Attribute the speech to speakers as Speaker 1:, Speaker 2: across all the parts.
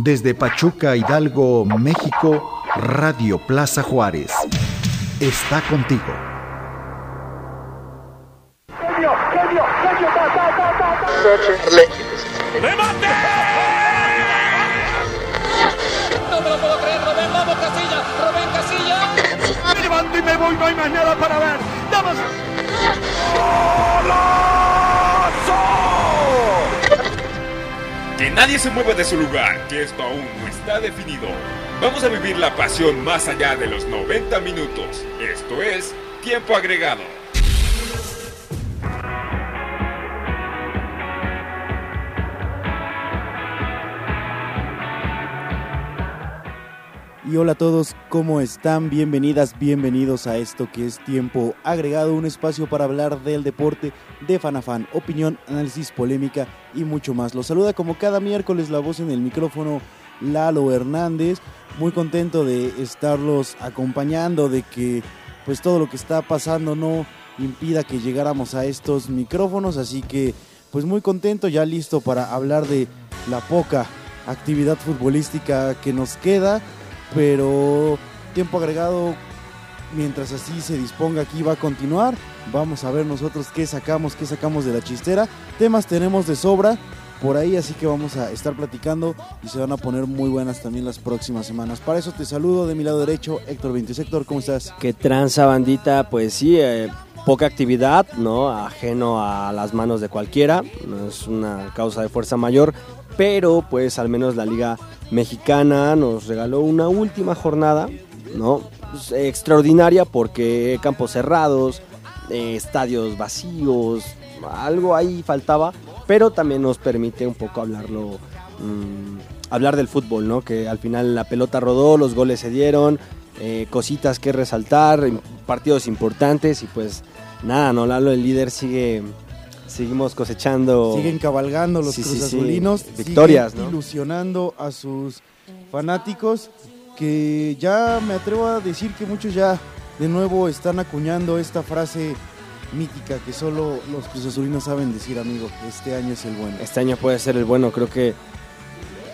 Speaker 1: Desde Pachuca, Hidalgo, México, Radio Plaza Juárez. Está contigo.
Speaker 2: No me lo puedo creer, Robén, vamos Casilla, Robén Casilla.
Speaker 3: Me levanto y me voy, no hay más nada para ver. ¡Damas!
Speaker 4: Nadie se mueva de su lugar, que esto aún no está definido. Vamos a vivir la pasión más allá de los 90 minutos. Esto es tiempo agregado.
Speaker 5: Y hola a todos, ¿cómo están? Bienvenidas, bienvenidos a esto que es tiempo agregado, un espacio para hablar del deporte de fan a fan, opinión, análisis, polémica y mucho más. Los saluda como cada miércoles la voz en el micrófono Lalo Hernández, muy contento de estarlos acompañando, de que pues todo lo que está pasando no impida que llegáramos a estos micrófonos, así que pues muy contento, ya listo para hablar de la poca actividad futbolística que nos queda pero tiempo agregado, mientras así se disponga aquí va a continuar. Vamos a ver nosotros qué sacamos, qué sacamos de la chistera. Temas tenemos de sobra por ahí, así que vamos a estar platicando y se van a poner muy buenas también las próximas semanas. Para eso te saludo de mi lado derecho, Héctor 20. Héctor, ¿cómo estás?
Speaker 6: Que tranza bandita, pues sí, eh, poca actividad, ¿no? Ajeno a las manos de cualquiera, no es una causa de fuerza mayor, pero pues al menos la liga mexicana nos regaló una última jornada, ¿no? Pues, extraordinaria porque campos cerrados, eh, estadios vacíos, algo ahí faltaba, pero también nos permite un poco hablarlo, mmm, hablar del fútbol, ¿no? Que al final la pelota rodó, los goles se dieron, eh, cositas que resaltar, partidos importantes y pues nada, ¿no? Lalo, el líder sigue seguimos cosechando.
Speaker 5: Siguen cabalgando los
Speaker 6: Sí, sí,
Speaker 5: cruzazulinos,
Speaker 6: sí. Victorias,
Speaker 5: siguen
Speaker 6: ¿no?
Speaker 5: ilusionando a sus fanáticos que ya me atrevo a decir que muchos ya de nuevo están acuñando esta frase mítica que solo los cruzazulinos saben decir, amigo, este año es el bueno.
Speaker 6: Este año puede ser el bueno, creo que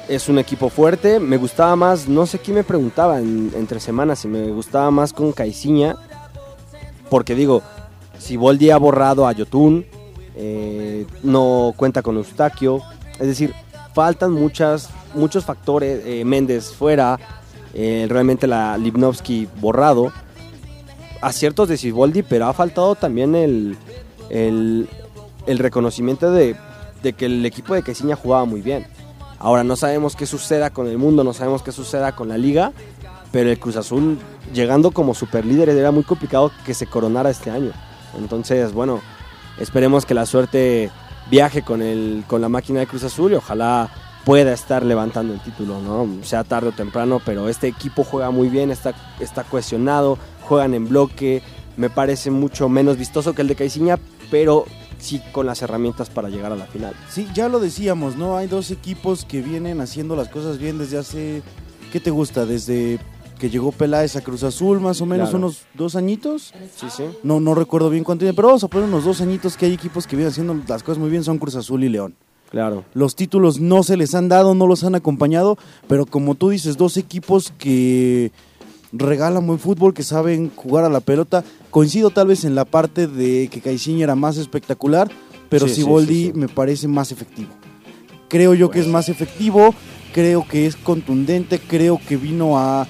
Speaker 6: es un equipo fuerte. Me gustaba más, no sé quién me preguntaba en- entre semanas si me gustaba más con Caiciña, porque digo, si Boldi ha borrado a Yotun, eh, no cuenta con Eustaquio, es decir, faltan muchos factores, eh, Méndez fuera, eh, realmente la Lipnowski borrado, aciertos de Siboldi, pero ha faltado también el, el, reconocimiento de, que el equipo de Caiciña jugaba muy bien. Ahora no sabemos qué suceda con el mundo, no sabemos qué suceda con la liga, pero el Cruz Azul llegando como superlíder era muy complicado que se coronara este año. Entonces, bueno, esperemos que la suerte viaje con, el, con la máquina de Cruz Azul y ojalá pueda estar levantando el título, ¿no? Sea tarde o temprano, pero este equipo juega muy bien, está, está cohesionado, juegan en bloque, me parece mucho menos vistoso que el de Caiciña, pero sí con las herramientas para llegar a la final.
Speaker 5: Sí, ya lo decíamos, ¿no? Hay dos equipos que vienen haciendo las cosas bien desde hace, ¿qué te gusta? Desde que llegó Peláez a Cruz Azul, más o menos
Speaker 6: Claro.
Speaker 5: unos dos añitos.
Speaker 6: Sí, sí.
Speaker 5: No, no recuerdo bien cuánto tiene, pero vamos a poner unos dos añitos que hay equipos que vienen haciendo las cosas muy bien, son Cruz Azul y León.
Speaker 6: Claro.
Speaker 5: Los títulos no se les han dado, no los han acompañado, pero como tú dices, dos equipos que regalan buen fútbol, que saben jugar a la pelota. Coincido tal vez en la parte de que Caixinha era más espectacular, pero
Speaker 6: Sí,
Speaker 5: Siboldi
Speaker 6: sí, sí.
Speaker 5: me parece más efectivo. Creo yo que es más efectivo, creo que es contundente, creo que vino a,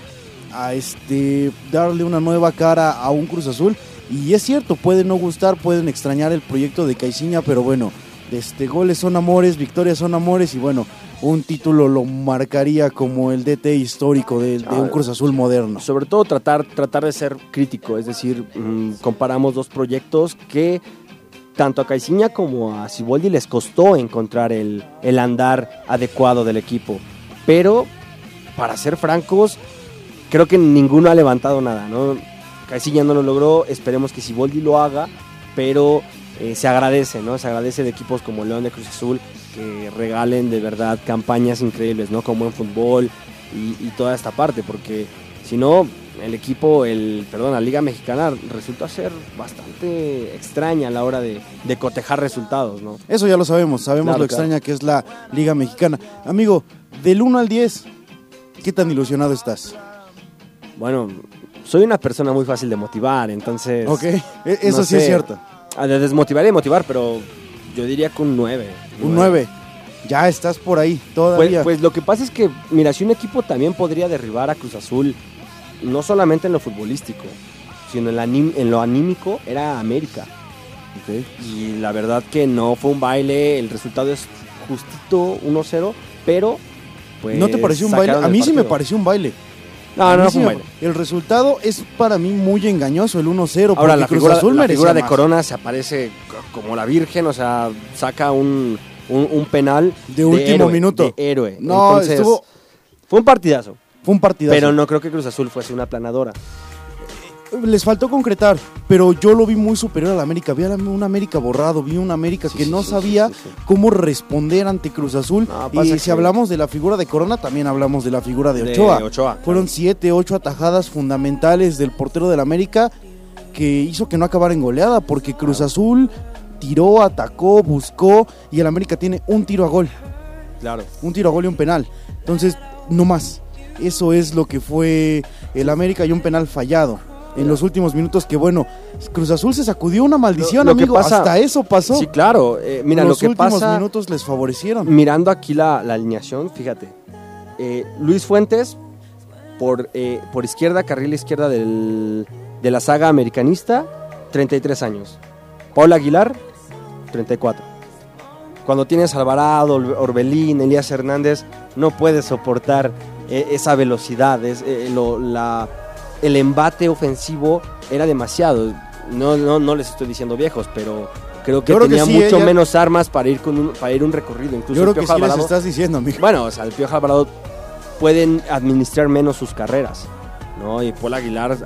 Speaker 5: a este darle una nueva cara a un Cruz Azul. Y es cierto, puede no gustar, pueden extrañar el proyecto de Caixinha, pero bueno, este, goles son amores, victorias son amores y bueno, un título lo marcaría como el DT histórico de, de un
Speaker 6: Ah,
Speaker 5: Cruz Azul moderno.
Speaker 6: Sobre todo tratar, tratar de ser crítico, es decir, mm, comparamos dos proyectos que tanto a Caiciña como a Siboldi les costó encontrar el, el andar adecuado del equipo. Pero, para ser francos, creo que ninguno ha levantado nada, ¿no? Caiciña no lo logró, esperemos que Siboldi lo haga, pero eh, se agradece, ¿no? Se agradece de equipos como León de Cruz Azul que regalen de verdad campañas increíbles, ¿no? Como en fútbol y, y toda esta parte, porque si no, el equipo, el, perdón, la Liga Mexicana resulta ser bastante extraña a la hora de, de cotejar resultados, ¿no?
Speaker 5: Eso ya lo sabemos, sabemos
Speaker 6: Claro,
Speaker 5: lo
Speaker 6: claro.
Speaker 5: extraña que es la Liga Mexicana. Amigo, Del 1 al 10, ¿qué tan ilusionado estás?
Speaker 6: Bueno, soy una persona muy fácil de motivar, entonces...
Speaker 5: Ok, e- eso
Speaker 6: no
Speaker 5: sí es cierto.
Speaker 6: Ah, De desmotivar y motivar, pero yo diría que un 9.
Speaker 5: Un 9. Ya estás por ahí,
Speaker 6: Pues,
Speaker 5: todavía.
Speaker 6: pues lo que pasa es que, mira, si un equipo también podría derribar a Cruz Azul, no solamente en lo futbolístico, sino en, la anim- en lo anímico, era América. Y la verdad que no fue un baile, el resultado es justito 1-0, pero pues...
Speaker 5: ¿No te pareció un baile?
Speaker 6: sacaron
Speaker 5: A mí sí me pareció un baile.
Speaker 6: No, no, no fue.
Speaker 5: El resultado es para mí muy engañoso, el 1-0.
Speaker 6: Ahora, la
Speaker 5: Cruz
Speaker 6: figura,
Speaker 5: Azul
Speaker 6: la figura de
Speaker 5: más.
Speaker 6: Corona se aparece co- como la Virgen, o sea, saca un, un, un penal
Speaker 5: De último
Speaker 6: héroe,
Speaker 5: minuto.
Speaker 6: de héroe.
Speaker 5: No,
Speaker 6: Entonces,
Speaker 5: estuvo.
Speaker 6: Fue un partidazo,
Speaker 5: Fue un partidazo.
Speaker 6: pero no creo que Cruz Azul fuese una planadora.
Speaker 5: Les faltó concretar, pero yo lo vi muy superior a la América. Vi a la- un América borrado, vi un América
Speaker 6: Sí,
Speaker 5: que
Speaker 6: sí,
Speaker 5: no
Speaker 6: sí,
Speaker 5: sabía cómo responder ante Cruz Azul.
Speaker 6: No,
Speaker 5: y si
Speaker 6: que-
Speaker 5: hablamos de la figura de Corona, también hablamos de la figura de
Speaker 6: De
Speaker 5: Ochoa.
Speaker 6: Ochoa,
Speaker 5: Fueron siete, ocho atajadas fundamentales del portero del América que hizo que no acabara en goleada, porque Cruz Azul tiró, atacó, buscó y el América tiene un tiro a gol.
Speaker 6: Claro.
Speaker 5: un tiro a gol y un penal. Entonces, no más. Eso es lo que fue el América y un penal fallado. En los últimos minutos que bueno, Cruz Azul se sacudió una maldición,
Speaker 6: Lo-
Speaker 5: amigo.
Speaker 6: pasa-
Speaker 5: Hasta eso pasó.
Speaker 6: Sí, claro. eh, mira,
Speaker 5: los
Speaker 6: lo que
Speaker 5: últimos
Speaker 6: pasa,
Speaker 5: minutos les favorecieron.
Speaker 6: mirando aquí la, la alineación, fíjate. eh, Luis Fuentes, por, eh, por izquierda, carril izquierda del- de la saga americanista, 33 años. Paul Aguilar, 34. Cuando tienes Alvarado, Or- Orbelín, Elías Hernández, no puedes soportar esa velocidad. Es, lo- la- el embate ofensivo era demasiado. No, no, no les estoy diciendo viejos, pero creo que tenía
Speaker 5: sí,
Speaker 6: mucho
Speaker 5: ella-
Speaker 6: menos armas para ir con un, para ir un recorrido. Incluso
Speaker 5: Yo creo
Speaker 6: el
Speaker 5: que sí les estás diciendo, amigo.
Speaker 6: bueno, o sea, el Piojo Alvarado pueden administrar menos sus carreras, ¿no? Y Paul Aguilar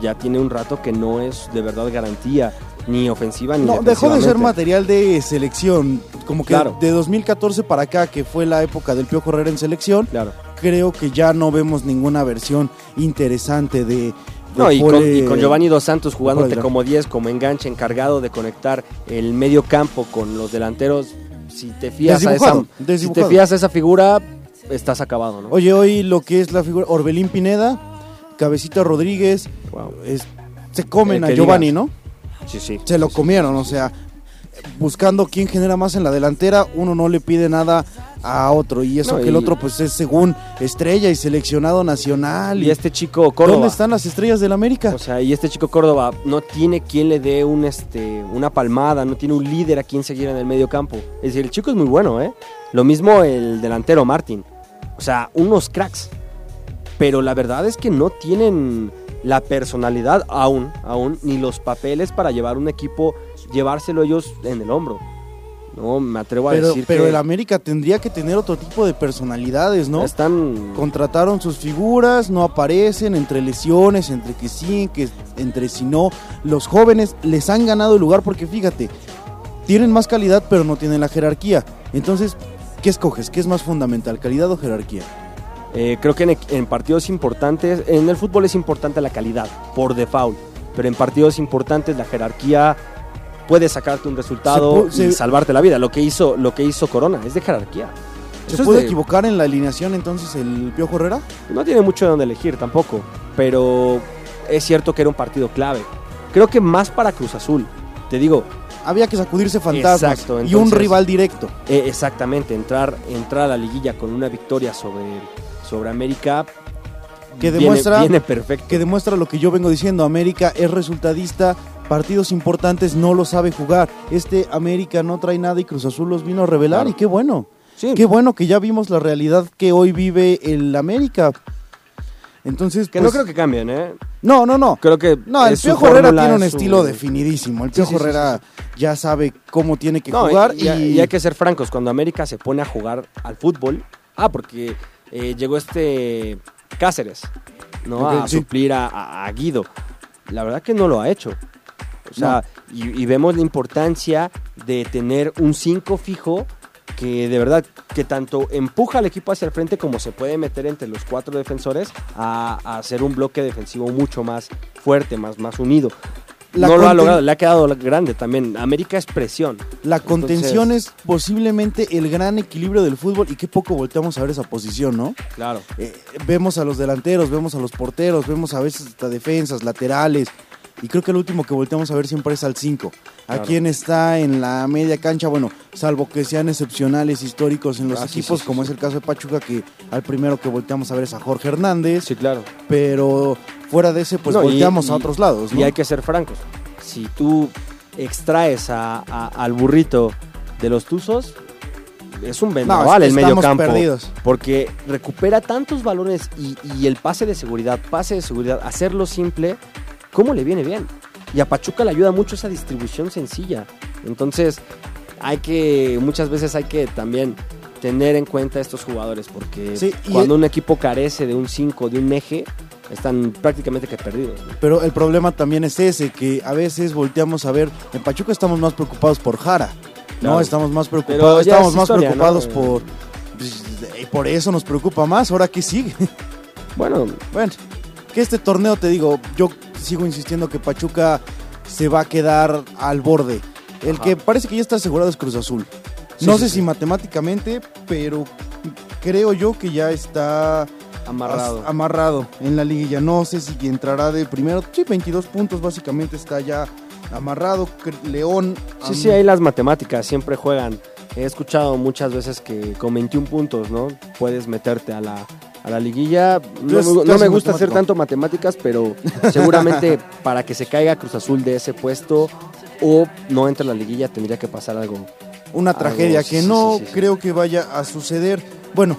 Speaker 6: ya tiene un rato que no es de verdad garantía, ni ofensiva ni
Speaker 5: No, dejó de ser material de selección. Como que
Speaker 6: Claro.
Speaker 5: de 2014 para acá, que fue la época del Piojo Herrera en selección,
Speaker 6: Claro.
Speaker 5: Creo que ya no vemos ninguna versión interesante de.
Speaker 6: No, y, con, y
Speaker 5: eh,
Speaker 6: con Giovanni Dos Santos jugándote como 10, como enganche, encargado de conectar el medio campo con los delanteros, si te fías a esa,
Speaker 5: Desdibujado,
Speaker 6: si te fías a esa figura, estás acabado, ¿no?
Speaker 5: Oye, hoy lo que es la figura Orbelín Pineda, Cabecita Rodríguez,
Speaker 6: Wow.
Speaker 5: es- se comen
Speaker 6: Eh,
Speaker 5: a Giovanni,
Speaker 6: digas.
Speaker 5: ¿no?
Speaker 6: Sí, sí.
Speaker 5: Se lo
Speaker 6: sí, sí.
Speaker 5: comieron, o sea, buscando quién genera más en la delantera, uno no le pide nada a otro y eso
Speaker 6: No,
Speaker 5: que el
Speaker 6: y-
Speaker 5: otro pues es según estrella y seleccionado nacional.
Speaker 6: Y este chico Córdoba.
Speaker 5: ¿Dónde están las estrellas del América?
Speaker 6: O sea, y este chico Córdoba no tiene quien le dé un, este, una palmada, no tiene un líder a quien seguir en el medio campo. Es decir, el chico es muy bueno, ¿eh? Lo mismo el delantero Martín. O sea, unos cracks. Pero la verdad es que no tienen la personalidad aún, aún, ni los papeles para llevar un equipo, llevárselo ellos en el hombro. No, me atrevo a
Speaker 5: pero
Speaker 6: decir
Speaker 5: pero
Speaker 6: que
Speaker 5: el América tendría que tener otro tipo de personalidades, ¿no?
Speaker 6: están...
Speaker 5: Contrataron sus figuras, no aparecen entre lesiones, entre que sí, que entre si no. Los jóvenes les han ganado el lugar porque fíjate, tienen más calidad pero no tienen la jerarquía. Entonces, ¿qué escoges? ¿Qué es más fundamental, calidad o jerarquía?
Speaker 6: Eh, creo que en, en partidos importantes, en el fútbol es importante la calidad, por default, pero en partidos importantes la jerarquía puede sacarte un resultado
Speaker 5: Se
Speaker 6: y
Speaker 5: se-
Speaker 6: salvarte la vida. Lo que hizo, lo que hizo Corona es de jerarquía.
Speaker 5: ¿Se
Speaker 6: Eso
Speaker 5: puede
Speaker 6: de-
Speaker 5: equivocar en la alineación entonces el Piojo Herrera?
Speaker 6: No tiene mucho de dónde elegir tampoco, pero es cierto que era un partido clave. Creo que más para Cruz Azul. Te digo,
Speaker 5: Había que sacudirse fantasmas
Speaker 6: Exacto,
Speaker 5: y un rival directo.
Speaker 6: eh, exactamente, entrar, entrar a la liguilla con una victoria sobre, sobre América
Speaker 5: Que
Speaker 6: viene-
Speaker 5: demuestra-
Speaker 6: viene perfecto.
Speaker 5: que demuestra lo que yo vengo diciendo. América es resultadista, partidos importantes no lo sabe jugar. Este América no trae nada y Cruz Azul los vino a revelar
Speaker 6: Claro.
Speaker 5: y qué bueno.
Speaker 6: Sí,
Speaker 5: Qué bueno que ya vimos la realidad que hoy vive el América. Entonces,
Speaker 6: que
Speaker 5: pues,
Speaker 6: no creo que cambien, ¿eh?
Speaker 5: no, no, no.
Speaker 6: Creo que
Speaker 5: No, el Piojo Herrera tiene un
Speaker 6: su-
Speaker 5: estilo definidísimo. El Piojo
Speaker 6: sí, sí,
Speaker 5: Herrera ya sabe cómo tiene que
Speaker 6: No,
Speaker 5: jugar
Speaker 6: y,
Speaker 5: y,
Speaker 6: y hay que ser francos, cuando América se pone a jugar al fútbol, ah, porque eh, llegó este Cáceres, ¿no?
Speaker 5: Ok,
Speaker 6: a suplir a- a Guido. La verdad que no lo ha hecho. O sea, y, y vemos la importancia de tener un 5 fijo que de verdad, que tanto empuja al equipo hacia el frente como se puede meter entre los cuatro defensores a, a hacer un bloque defensivo mucho más fuerte, más, más unido.
Speaker 5: La
Speaker 6: no lo ha logrado, le ha quedado grande también. América es presión.
Speaker 5: La contención es posiblemente el gran equilibrio del fútbol y qué poco volteamos a ver esa posición, ¿no?
Speaker 6: Claro.
Speaker 5: Eh, vemos a los delanteros, vemos a los porteros, vemos a veces hasta defensas, laterales. Y creo que el último que volteamos a ver siempre es al 5. A quien está en la media cancha, bueno, salvo que sean excepcionales históricos en los
Speaker 6: Ah,
Speaker 5: equipos,
Speaker 6: sí, sí,
Speaker 5: como
Speaker 6: sí.
Speaker 5: es el caso de Pachuca, que al primero que volteamos a ver es a Jorge Hernández.
Speaker 6: Sí, claro.
Speaker 5: Pero fuera de ese, pues
Speaker 6: No, y-
Speaker 5: volteamos a otros lados, ¿no?
Speaker 6: Y hay que ser francos. Si tú extraes a- a- al burrito de los Tuzos, es un
Speaker 5: No,
Speaker 6: vendaval
Speaker 5: es-
Speaker 6: el medio campo.
Speaker 5: perdidos.
Speaker 6: Porque recupera tantos balones y, y el pase de seguridad, pase de seguridad, hacerlo simple, ¿cómo le viene bien? Y a Pachuca le ayuda mucho esa distribución sencilla. Entonces, hay que, muchas veces hay que también tener en cuenta a estos jugadores, porque
Speaker 5: Sí,
Speaker 6: cuando
Speaker 5: el-
Speaker 6: un equipo carece de un 5, de un eje, están prácticamente que perdidos. ¿no?
Speaker 5: Pero el problema también es ese, que a veces volteamos a ver, en Pachuca estamos más preocupados por Jara, ¿no? Estamos más preocupados, estamos
Speaker 6: es
Speaker 5: más preocupados
Speaker 6: ¿no?
Speaker 5: por... pues, y por eso nos preocupa más, ahora qué sigue.
Speaker 6: Bueno,
Speaker 5: bueno, que este torneo, te digo, yo sigo insistiendo que Pachuca se va a quedar al borde. El
Speaker 6: Ajá.
Speaker 5: que parece que ya está asegurado es Cruz Azul.
Speaker 6: Sí,
Speaker 5: no
Speaker 6: sí,
Speaker 5: sé
Speaker 6: sí.
Speaker 5: si matemáticamente, pero creo yo que ya está
Speaker 6: amarrado.
Speaker 5: amarrado en la liguilla. No sé si entrará de primero. Sí, 22 puntos básicamente está ya amarrado. León.
Speaker 6: Sí, sí, ahí las matemáticas siempre juegan. He escuchado muchas veces que con 21 puntos, ¿no? Puedes meterte a la, a la liguilla. No, me- no gusta hacer tanto matemáticas, pero seguramente para que se caiga Cruz Azul de ese puesto o no entre a la liguilla tendría que pasar algo.
Speaker 5: una
Speaker 6: Algo,
Speaker 5: tragedia que
Speaker 6: sí,
Speaker 5: no
Speaker 6: sí, sí, sí.
Speaker 5: creo que vaya a suceder. Bueno,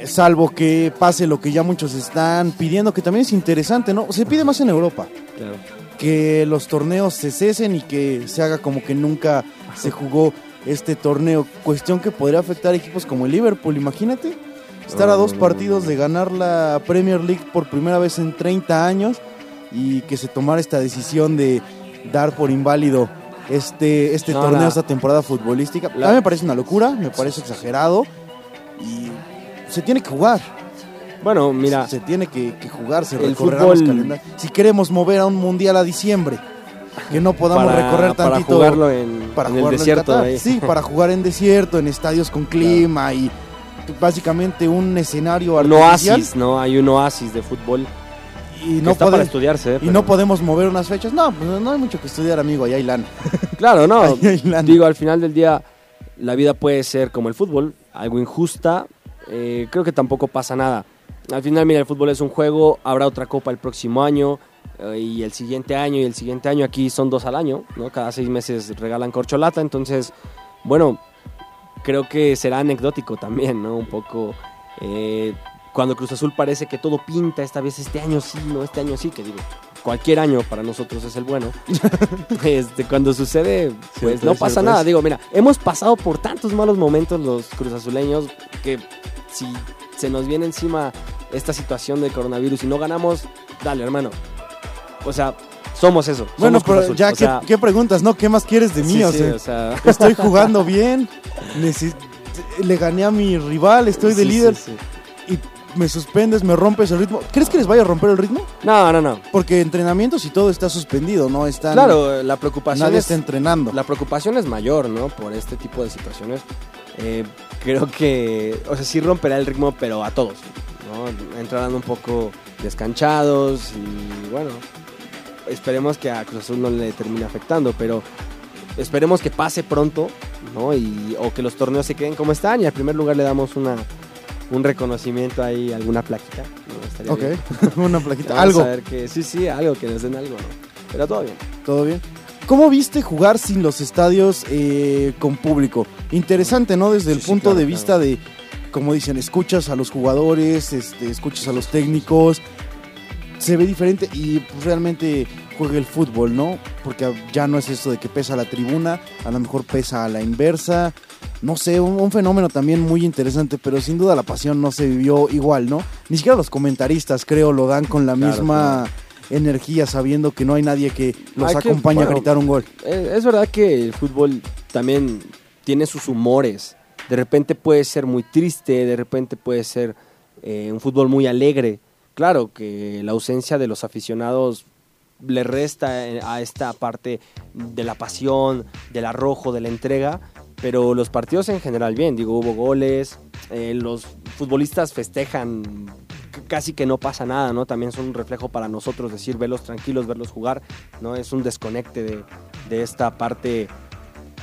Speaker 5: eh, salvo que pase lo que ya muchos están pidiendo, que también es interesante, ¿no? Se pide más en Europa.
Speaker 6: Claro.
Speaker 5: que los torneos se cesen y que se haga como que nunca se jugó este torneo. Cuestión que podría afectar a equipos como el Liverpool, imagínate. Estar a dos partidos de ganar la Premier League por primera vez en 30 años y que se tomara esta decisión de dar por inválido este, este
Speaker 6: No,
Speaker 5: torneo,
Speaker 6: la-
Speaker 5: esta temporada futbolística.
Speaker 6: la-
Speaker 5: a mí me parece una locura, me parece exagerado y se tiene que jugar.
Speaker 6: Bueno, mira,
Speaker 5: Se tiene que, que jugar, se recorrerán los
Speaker 6: fútbol-
Speaker 5: calendarios. Si queremos mover a un mundial a diciembre, que no podamos
Speaker 6: para,
Speaker 5: recorrer
Speaker 6: para
Speaker 5: tantito
Speaker 6: jugarlo en,
Speaker 5: para
Speaker 6: en el
Speaker 5: jugarlo en
Speaker 6: desierto.
Speaker 5: Qatar. Sí, para jugar en desierto, en estadios con clima y básicamente un escenario
Speaker 6: Un
Speaker 5: artificial.
Speaker 6: oasis, ¿no? Hay un oasis de fútbol
Speaker 5: y no,
Speaker 6: está para estudiarse. ¿eh?
Speaker 5: y
Speaker 6: Pero-
Speaker 5: no podemos mover unas fechas. No, pues no hay mucho que estudiar, amigo, allá hay lana.
Speaker 6: Claro, no.
Speaker 5: Ahí hay lana.
Speaker 6: Digo, al final del día, la vida puede ser como el fútbol, algo injusta. eh, creo que tampoco pasa nada. Al final, mira, el fútbol es un juego, habrá otra copa el próximo año, eh, y el siguiente año, y el siguiente año. Aquí son dos al año, ¿no? Cada seis meses regalan corcholata. Entonces, bueno, creo que será anecdótico también, ¿no? Un poco. eh, cuando Cruz Azul parece que todo pinta, esta vez este año sí, no, este año sí, que digo, cualquier año para nosotros es el bueno. este, cuando sucede, pues
Speaker 5: Cierto
Speaker 6: no pasa
Speaker 5: cierto
Speaker 6: nada. Digo, mira, hemos pasado por tantos malos momentos los cruzazuleños que si se nos viene encima esta situación del coronavirus y no ganamos, dale, hermano. O sea, somos eso.
Speaker 5: Bueno,
Speaker 6: somos
Speaker 5: pero ya, ¿qué,
Speaker 6: sea,
Speaker 5: qué preguntas? ¿No? ¿Qué más quieres de mí?
Speaker 6: sí,
Speaker 5: O
Speaker 6: sí,
Speaker 5: sea,
Speaker 6: o sea,
Speaker 5: estoy jugando bien, le gané a mi rival, estoy de
Speaker 6: sí,
Speaker 5: líder y me suspendes, me rompes el ritmo. ¿Crees que les vaya a romper el ritmo?
Speaker 6: No, no, no.
Speaker 5: Porque entrenamientos y todo está suspendido, ¿no? Están,
Speaker 6: Claro, la preocupación
Speaker 5: nadie
Speaker 6: es
Speaker 5: está entrenando.
Speaker 6: La preocupación es mayor, ¿no? Por este tipo de situaciones. Eh, creo que, o sea, sí romperá el ritmo, pero a todos, ¿no? Entrarán un poco descanchados y bueno, esperemos que a Cruz Azul no le termine afectando, pero esperemos que pase pronto, ¿no? Y, o que los torneos se queden como están y al primer lugar le damos una, un reconocimiento ahí, alguna plaquita. ¿no? Estaría
Speaker 5: Ok, una plaquita. Algo,
Speaker 6: a ver que, sí, sí, algo, que nos den algo, ¿no? Pero todo bien.
Speaker 5: todo bien. ¿Cómo viste jugar sin los estadios eh, con público? Interesante, ¿no? Desde el
Speaker 6: Sí, sí,
Speaker 5: punto
Speaker 6: claro,
Speaker 5: de vista de, como dicen, escuchas a los jugadores, este, escuchas a los técnicos, se ve diferente y pues, realmente juega el fútbol, ¿no? Porque ya no es esto de que pesa la tribuna, a lo mejor pesa a la inversa. No sé, un, un fenómeno también muy interesante, pero sin duda la pasión no se vivió igual, ¿no? Ni siquiera los comentaristas, creo, lo dan con la
Speaker 6: Claro,
Speaker 5: misma energía, sabiendo que no hay nadie que los
Speaker 6: Hay que-
Speaker 5: acompañe a gritar un gol.
Speaker 6: Eh, Es verdad que el fútbol también tiene sus humores. De repente puede ser muy triste, de repente puede ser eh, un fútbol muy alegre. Claro que la ausencia de los aficionados le resta eh, a esta parte de la pasión, del arrojo, de la entrega. Pero los partidos en general bien, digo, hubo goles, eh, los futbolistas festejan casi que no pasa nada, ¿no? También son un reflejo para nosotros decir, verlos tranquilos, verlos jugar, ¿no? Es un desconecte de, de esta parte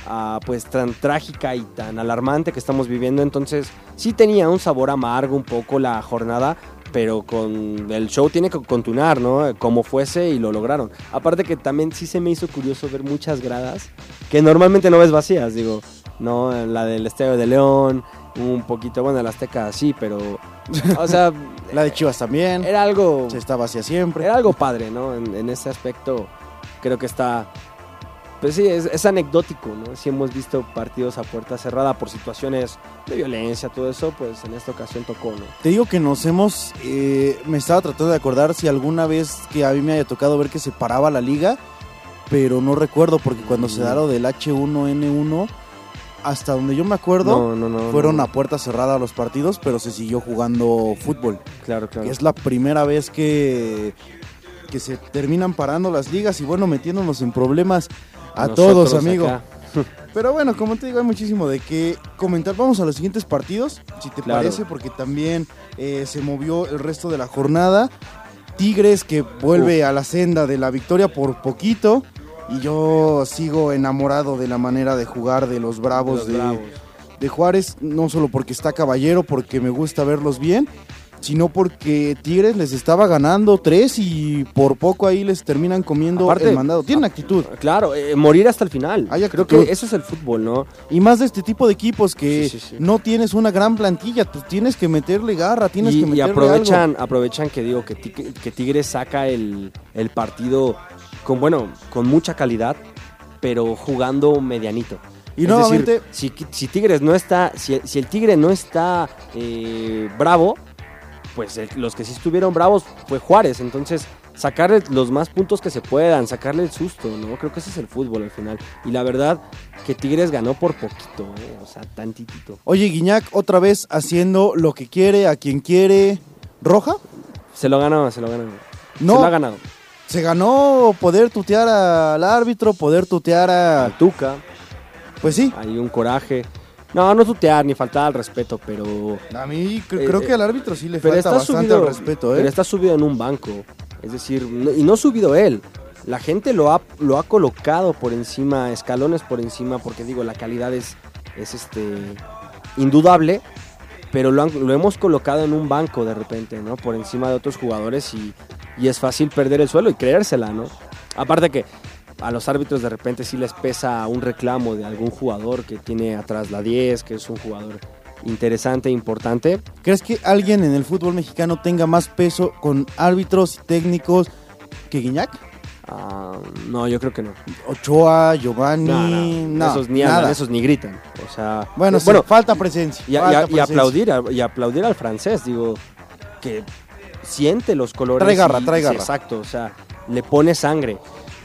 Speaker 6: ah, pues tan trágica y tan alarmante que estamos viviendo. Entonces, sí tenía un sabor amargo un poco la jornada, pero con el show tiene que continuar, ¿no? Como fuese y lo lograron. Aparte que también sí se me hizo curioso ver muchas gradas que normalmente no ves vacías, digo, ¿no? La del Estadio de León, un poquito, bueno, la Azteca sí, pero, o sea,
Speaker 5: La de Chivas también.
Speaker 6: era algo...
Speaker 5: Se estaba hacia siempre.
Speaker 6: Era algo padre, ¿no? En, en ese aspecto creo que está... Pues sí, es, es anecdótico, ¿no? Si hemos visto partidos a puerta cerrada por situaciones de violencia, todo eso, pues en esta ocasión tocó, ¿no?
Speaker 5: Te digo que nos hemos. eh, me estaba tratando de acordar si alguna vez que a mí me haya tocado ver que se paraba la liga, pero no recuerdo porque cuando se da lo del H1N1, hasta donde yo me acuerdo,
Speaker 6: No, no, no.
Speaker 5: fueron a puerta cerrada los partidos, pero se siguió jugando fútbol.
Speaker 6: Claro, claro.
Speaker 5: Que es la primera vez que, que se terminan parando las ligas y bueno, metiéndonos en problemas a
Speaker 6: Nosotros
Speaker 5: todos, amigo.
Speaker 6: acá.
Speaker 5: Pero bueno, como te digo, hay muchísimo de qué comentar. Vamos a los siguientes partidos, si te
Speaker 6: Claro.
Speaker 5: parece, porque también eh, se movió el resto de la jornada. Tigres que vuelve a la senda de la victoria por poquito. Y yo sigo enamorado de la manera de jugar de los Bravos
Speaker 6: Los
Speaker 5: de,
Speaker 6: Bravos.
Speaker 5: de Juárez, no solo porque está caballero, porque me gusta verlos bien, sino porque Tigres les estaba ganando tres y por poco ahí les terminan comiendo
Speaker 6: Aparte-
Speaker 5: el mandado. Tienen actitud.
Speaker 6: Claro, eh, morir hasta el final.
Speaker 5: Hay
Speaker 6: Creo que eso es el fútbol, ¿no?
Speaker 5: Y más de este tipo de equipos que
Speaker 6: Sí, sí, sí.
Speaker 5: no tienes una gran plantilla, pues tienes que meterle garra, tienes
Speaker 6: y,
Speaker 5: que
Speaker 6: y
Speaker 5: meterle
Speaker 6: aprovechan,
Speaker 5: algo.
Speaker 6: aprovechan que digo que, que Tigres saca el, el partido con bueno, con mucha calidad, pero jugando medianito.
Speaker 5: Y
Speaker 6: Es
Speaker 5: nuevamente,
Speaker 6: decir, si, si Tigres no está, si, si el Tigre no está eh, bravo, pues el- los que sí estuvieron bravos fue Juárez. Entonces, sacarle los más puntos que se puedan, sacarle el susto, ¿no? Creo que ese es el fútbol al final. Y la verdad, que Tigres ganó por poquito, ¿eh? o sea, tantitito.
Speaker 5: oye, Guiñac otra vez haciendo lo que quiere, a quien quiere. ¿Roja?
Speaker 6: Se lo ganó, se lo ganó.
Speaker 5: No.
Speaker 6: Se lo ha ganado.
Speaker 5: Se ganó poder tutear al árbitro, poder tutear a...
Speaker 6: Al Tuca,
Speaker 5: Pues sí,
Speaker 6: hay un coraje. No, no tutear ni faltar al respeto, pero.
Speaker 5: a mí cre-
Speaker 6: Eh,
Speaker 5: creo
Speaker 6: eh,
Speaker 5: que al árbitro sí le falta bastante
Speaker 6: subido.
Speaker 5: al respeto, ¿eh?
Speaker 6: Pero está subido en un banco. Es decir, no- y no subido él. La gente lo ha, lo ha colocado por encima, escalones por encima, porque digo, la calidad es, es este indudable, pero lo, han- lo hemos colocado en un banco de repente, ¿no? Por encima de otros jugadores y, y es fácil perder el suelo y creérsela, ¿no? Aparte que a los árbitros de repente sí les pesa un reclamo de algún jugador que tiene atrás la 10, que es un jugador interesante, importante.
Speaker 5: ¿Crees que alguien en el fútbol mexicano tenga más peso con árbitros y técnicos que Guiñac?
Speaker 6: Ah, no, yo creo que no.
Speaker 5: Ochoa, Giovanni,
Speaker 6: No, no,
Speaker 5: no,
Speaker 6: esos ni
Speaker 5: nada.
Speaker 6: hablan, esos ni gritan. O sea,
Speaker 5: Bueno,
Speaker 6: eh,
Speaker 5: sí, falta presencia.
Speaker 6: y, aplaudir y aplaudir al francés, digo, que siente los colores.
Speaker 5: Trae garra, trae
Speaker 6: sí,
Speaker 5: garra.
Speaker 6: exacto, o sea, le pone sangre.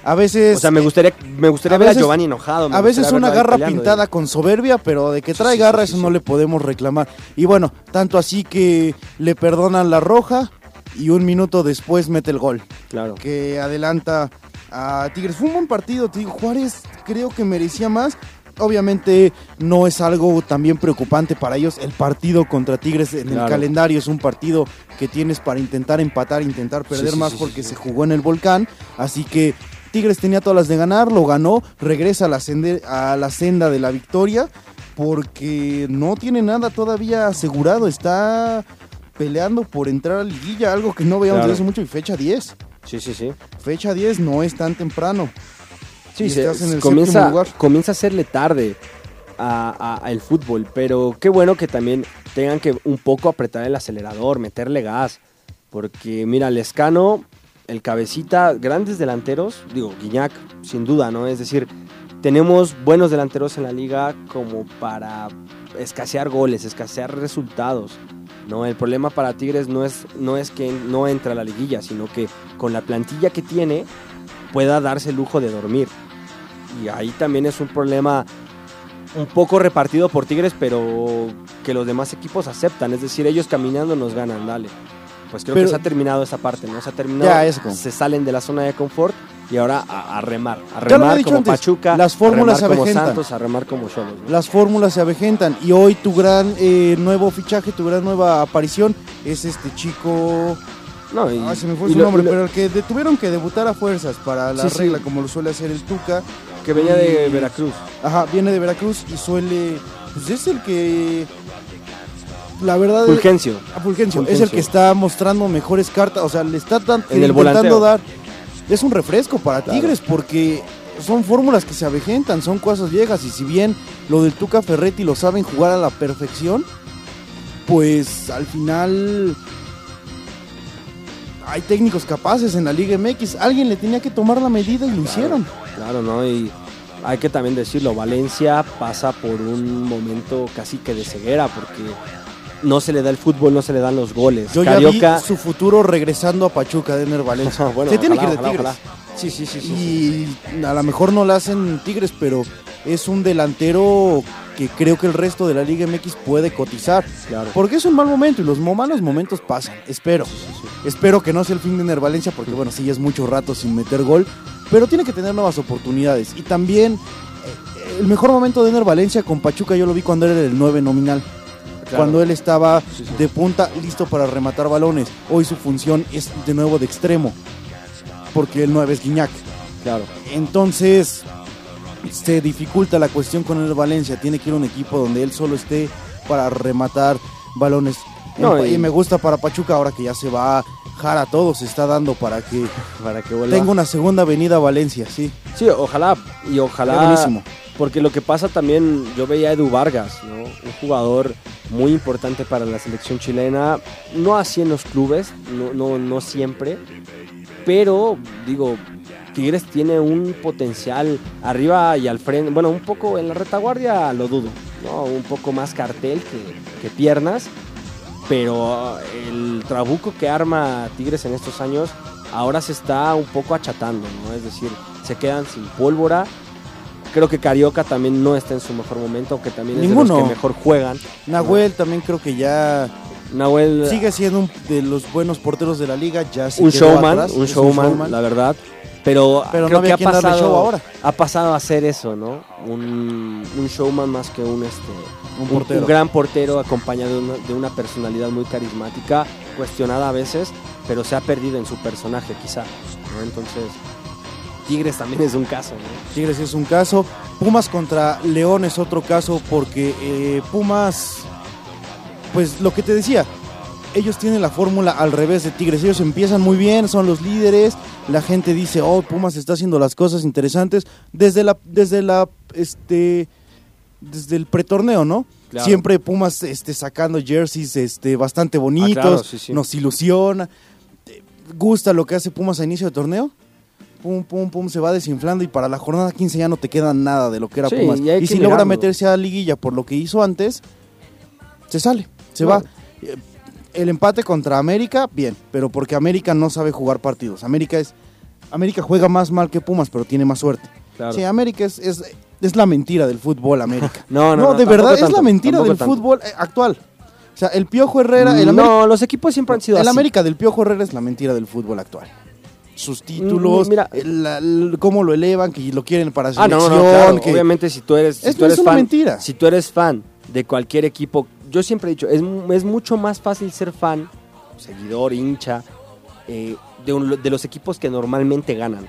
Speaker 5: A veces,
Speaker 6: O sea, me gustaría, me gustaría
Speaker 5: a
Speaker 6: ver
Speaker 5: veces-
Speaker 6: a Giovanni enojado.
Speaker 5: a veces una garra
Speaker 6: peleando,
Speaker 5: pintada con soberbia, pero de que trae
Speaker 6: sí,
Speaker 5: garra
Speaker 6: sí,
Speaker 5: eso no le podemos reclamar. Y bueno, tanto así que le perdonan la roja y un minuto después mete el gol,
Speaker 6: Claro.
Speaker 5: que adelanta a Tigres. Fue un buen partido, te digo, Juárez creo que merecía más. Obviamente no es algo también preocupante para ellos. El partido contra Tigres en el calendario es un partido que tienes para intentar empatar, intentar perder
Speaker 6: sí,
Speaker 5: más
Speaker 6: sí,
Speaker 5: porque se jugó en el volcán. Así que Tigres tenía todas las de ganar, lo ganó, regresa a la, sende- a la senda de la victoria porque no tiene nada todavía asegurado. Está peleando por entrar a liguilla, algo que no veíamos
Speaker 6: Claro.
Speaker 5: desde hace mucho y fecha 10.
Speaker 6: Sí, sí, sí.
Speaker 5: Fecha 10 no es tan temprano.
Speaker 6: Sí,
Speaker 5: Y
Speaker 6: se-
Speaker 5: estás en el
Speaker 6: comienza,
Speaker 5: lugar.
Speaker 6: comienza a hacerle tarde a, a- a el fútbol, pero qué bueno que también tengan que un poco apretar el acelerador, meterle gas, porque mira, Lescano, el cabecita, grandes delanteros, digo, Guiñac, sin duda, ¿no? Es decir, tenemos buenos delanteros en la liga como para escasear goles, escasear resultados. No, el problema para Tigres no es, no es que no entra a la liguilla, sino que con la plantilla que tiene pueda darse el lujo de dormir. Y ahí también es un problema un poco repartido por Tigres, pero que los demás equipos aceptan. Es decir, ellos caminando nos ganan, dale. Pues creo
Speaker 5: Pero-
Speaker 6: que se ha terminado esa parte, ¿no? Se ha terminado.
Speaker 5: Ya, eso
Speaker 6: Se salen de la zona de confort y ahora a, a remar. A remar como
Speaker 5: antes,
Speaker 6: Pachuca,
Speaker 5: las fórmulas
Speaker 6: a remar
Speaker 5: se
Speaker 6: como. Santos, a remar como Cholos. ¿no?
Speaker 5: Las fórmulas se avejentan y hoy tu gran eh, nuevo fichaje, tu gran nueva aparición es este chico...
Speaker 6: No, y-
Speaker 5: Ah, se me fue su
Speaker 6: lo-
Speaker 5: nombre,
Speaker 6: lo-
Speaker 5: pero el que de- tuvieron que debutar a fuerzas para la
Speaker 6: Sí, sí.
Speaker 5: regla, como lo suele hacer el Tuca.
Speaker 6: que venía de Veracruz.
Speaker 5: Ajá, viene de Veracruz y suele. Pues es el que. La verdad.
Speaker 6: Fulgencio.
Speaker 5: Ah, Fulgencio,
Speaker 6: Fulgencio.
Speaker 5: Es el que está mostrando mejores cartas. O sea, le está
Speaker 6: En el
Speaker 5: intentando
Speaker 6: volanteo.
Speaker 5: dar. Es un refresco para
Speaker 6: Claro.
Speaker 5: Tigres porque son fórmulas que se avejentan, son cosas viejas. Y si bien lo del Tuca Ferretti lo saben jugar a la perfección, pues al final. Hay técnicos capaces en la Liga MX. Alguien le tenía que tomar la medida y lo hicieron.
Speaker 6: Claro, ¿no? Y hay que también decirlo, Valencia pasa por un momento casi que de ceguera porque no se le da el fútbol, no se le dan los goles.
Speaker 5: Yo ya vi su futuro regresando a Pachuca, Denner Valencia.
Speaker 6: Bueno,
Speaker 5: se tiene
Speaker 6: ojalá,
Speaker 5: que ir de Tigres.
Speaker 6: ojalá. Sí, sí, sí, sí, sí.
Speaker 5: Y a lo mejor no la hacen Tigres, pero es un delantero que creo que el resto de la Liga MX puede cotizar.
Speaker 6: Claro.
Speaker 5: Porque es un mal momento y los malos momentos pasan. Espero. Espero que no sea el fin de Denner Valencia, porque bueno, sí, ya es mucho rato sin meter gol. Pero tiene que tener nuevas oportunidades. Y también eh, el mejor momento de Denner Valencia con Pachuca yo lo vi cuando era el 9 nominal.
Speaker 6: Claro.
Speaker 5: Cuando él estaba
Speaker 6: Sí, sí.
Speaker 5: de punta, listo para rematar balones. Hoy su función es de nuevo de extremo, porque el 9 es Guiñac.
Speaker 6: Claro.
Speaker 5: Entonces, se dificulta la cuestión con el Valencia. Tiene que ir a un equipo donde él solo esté para rematar balones.
Speaker 6: No,
Speaker 5: y...
Speaker 6: y-
Speaker 5: me gusta para Pachuca ahora que ya se va a Jara todo, se está dando para que
Speaker 6: Para que vuelva.
Speaker 5: tenga una segunda avenida a Valencia, sí.
Speaker 6: Sí, ojalá. Y ojalá.
Speaker 5: Buenísimo.
Speaker 6: Porque lo que pasa también, yo veía a Edu Vargas, ¿no? Un jugador muy importante para la selección chilena. No así en los clubes, no, no, no siempre. Pero, digo, Tigres tiene un potencial arriba y al frente. Bueno, un poco en la retaguardia lo dudo, ¿no? Un poco más cartel que, que piernas. Pero el trabuco que arma Tigres en estos años ahora se está un poco achatando, ¿no? Es decir, se quedan sin pólvora. Creo que Carioca también no está en su mejor momento, aunque también es de
Speaker 5: Ninguno.
Speaker 6: los que mejor juegan.
Speaker 5: Nahuel también creo que ya
Speaker 6: Nahuel,
Speaker 5: sigue siendo un de los buenos porteros de la liga, ya se
Speaker 6: un showman,
Speaker 5: atrás,
Speaker 6: un
Speaker 5: es
Speaker 6: showman, la verdad. Pero,
Speaker 5: Pero no
Speaker 6: creo
Speaker 5: había
Speaker 6: que ha pasado,
Speaker 5: show ahora.
Speaker 6: ha pasado a ser eso, ¿no? Un, un showman más que un este
Speaker 5: Un portero.
Speaker 6: gran portero acompañado de una, de una personalidad muy carismática, cuestionada a veces, pero se ha perdido en su personaje quizá, ¿no? Entonces, Tigres también es un caso, ¿no?
Speaker 5: Tigres es un caso. Pumas contra León es otro caso porque eh, Pumas, pues lo que te decía, ellos tienen la fórmula al revés de Tigres. Ellos empiezan muy bien, son los líderes. La gente dice, oh, Pumas está haciendo las cosas interesantes desde la, desde la, este, desde el pretorneo, ¿no?
Speaker 6: Claro.
Speaker 5: Siempre Pumas, este, sacando jerseys, este, bastante bonitos,
Speaker 6: Ah, claro, sí, sí.
Speaker 5: nos ilusiona. Gusta lo que hace Pumas a inicio de torneo. Pum, pum, pum, se va desinflando y para la jornada 15 ya no te queda nada de lo que era
Speaker 6: Sí,
Speaker 5: Pumas.
Speaker 6: y
Speaker 5: si logra meterse a liguilla por lo que hizo antes, se sale, se va. El empate contra América, bien, pero porque América no sabe jugar partidos. América es América juega más mal que Pumas, pero tiene más suerte.
Speaker 6: Claro.
Speaker 5: Sí, América es, es, es la mentira del fútbol, América.
Speaker 6: No, no, no,
Speaker 5: de
Speaker 6: tampoco
Speaker 5: verdad es la mentira del
Speaker 6: tanto.
Speaker 5: fútbol eh, actual. O sea, el Piojo Herrera, el América,
Speaker 6: no, los equipos siempre han sido
Speaker 5: el
Speaker 6: así.
Speaker 5: América del Piojo Herrera es la mentira del fútbol actual. Sus títulos,
Speaker 6: Mm, mira.
Speaker 5: el- la- el- cómo lo elevan, que lo quieren para
Speaker 6: Ah, no,
Speaker 5: selección.
Speaker 6: no, claro,
Speaker 5: que-
Speaker 6: obviamente si tú eres, si
Speaker 5: Es-
Speaker 6: tú eres
Speaker 5: es una
Speaker 6: fan,
Speaker 5: mentira.
Speaker 6: si tú eres fan de cualquier equipo, yo siempre he dicho, es, es mucho más fácil ser fan, seguidor, hincha, eh, de, un- de los equipos que normalmente ganan.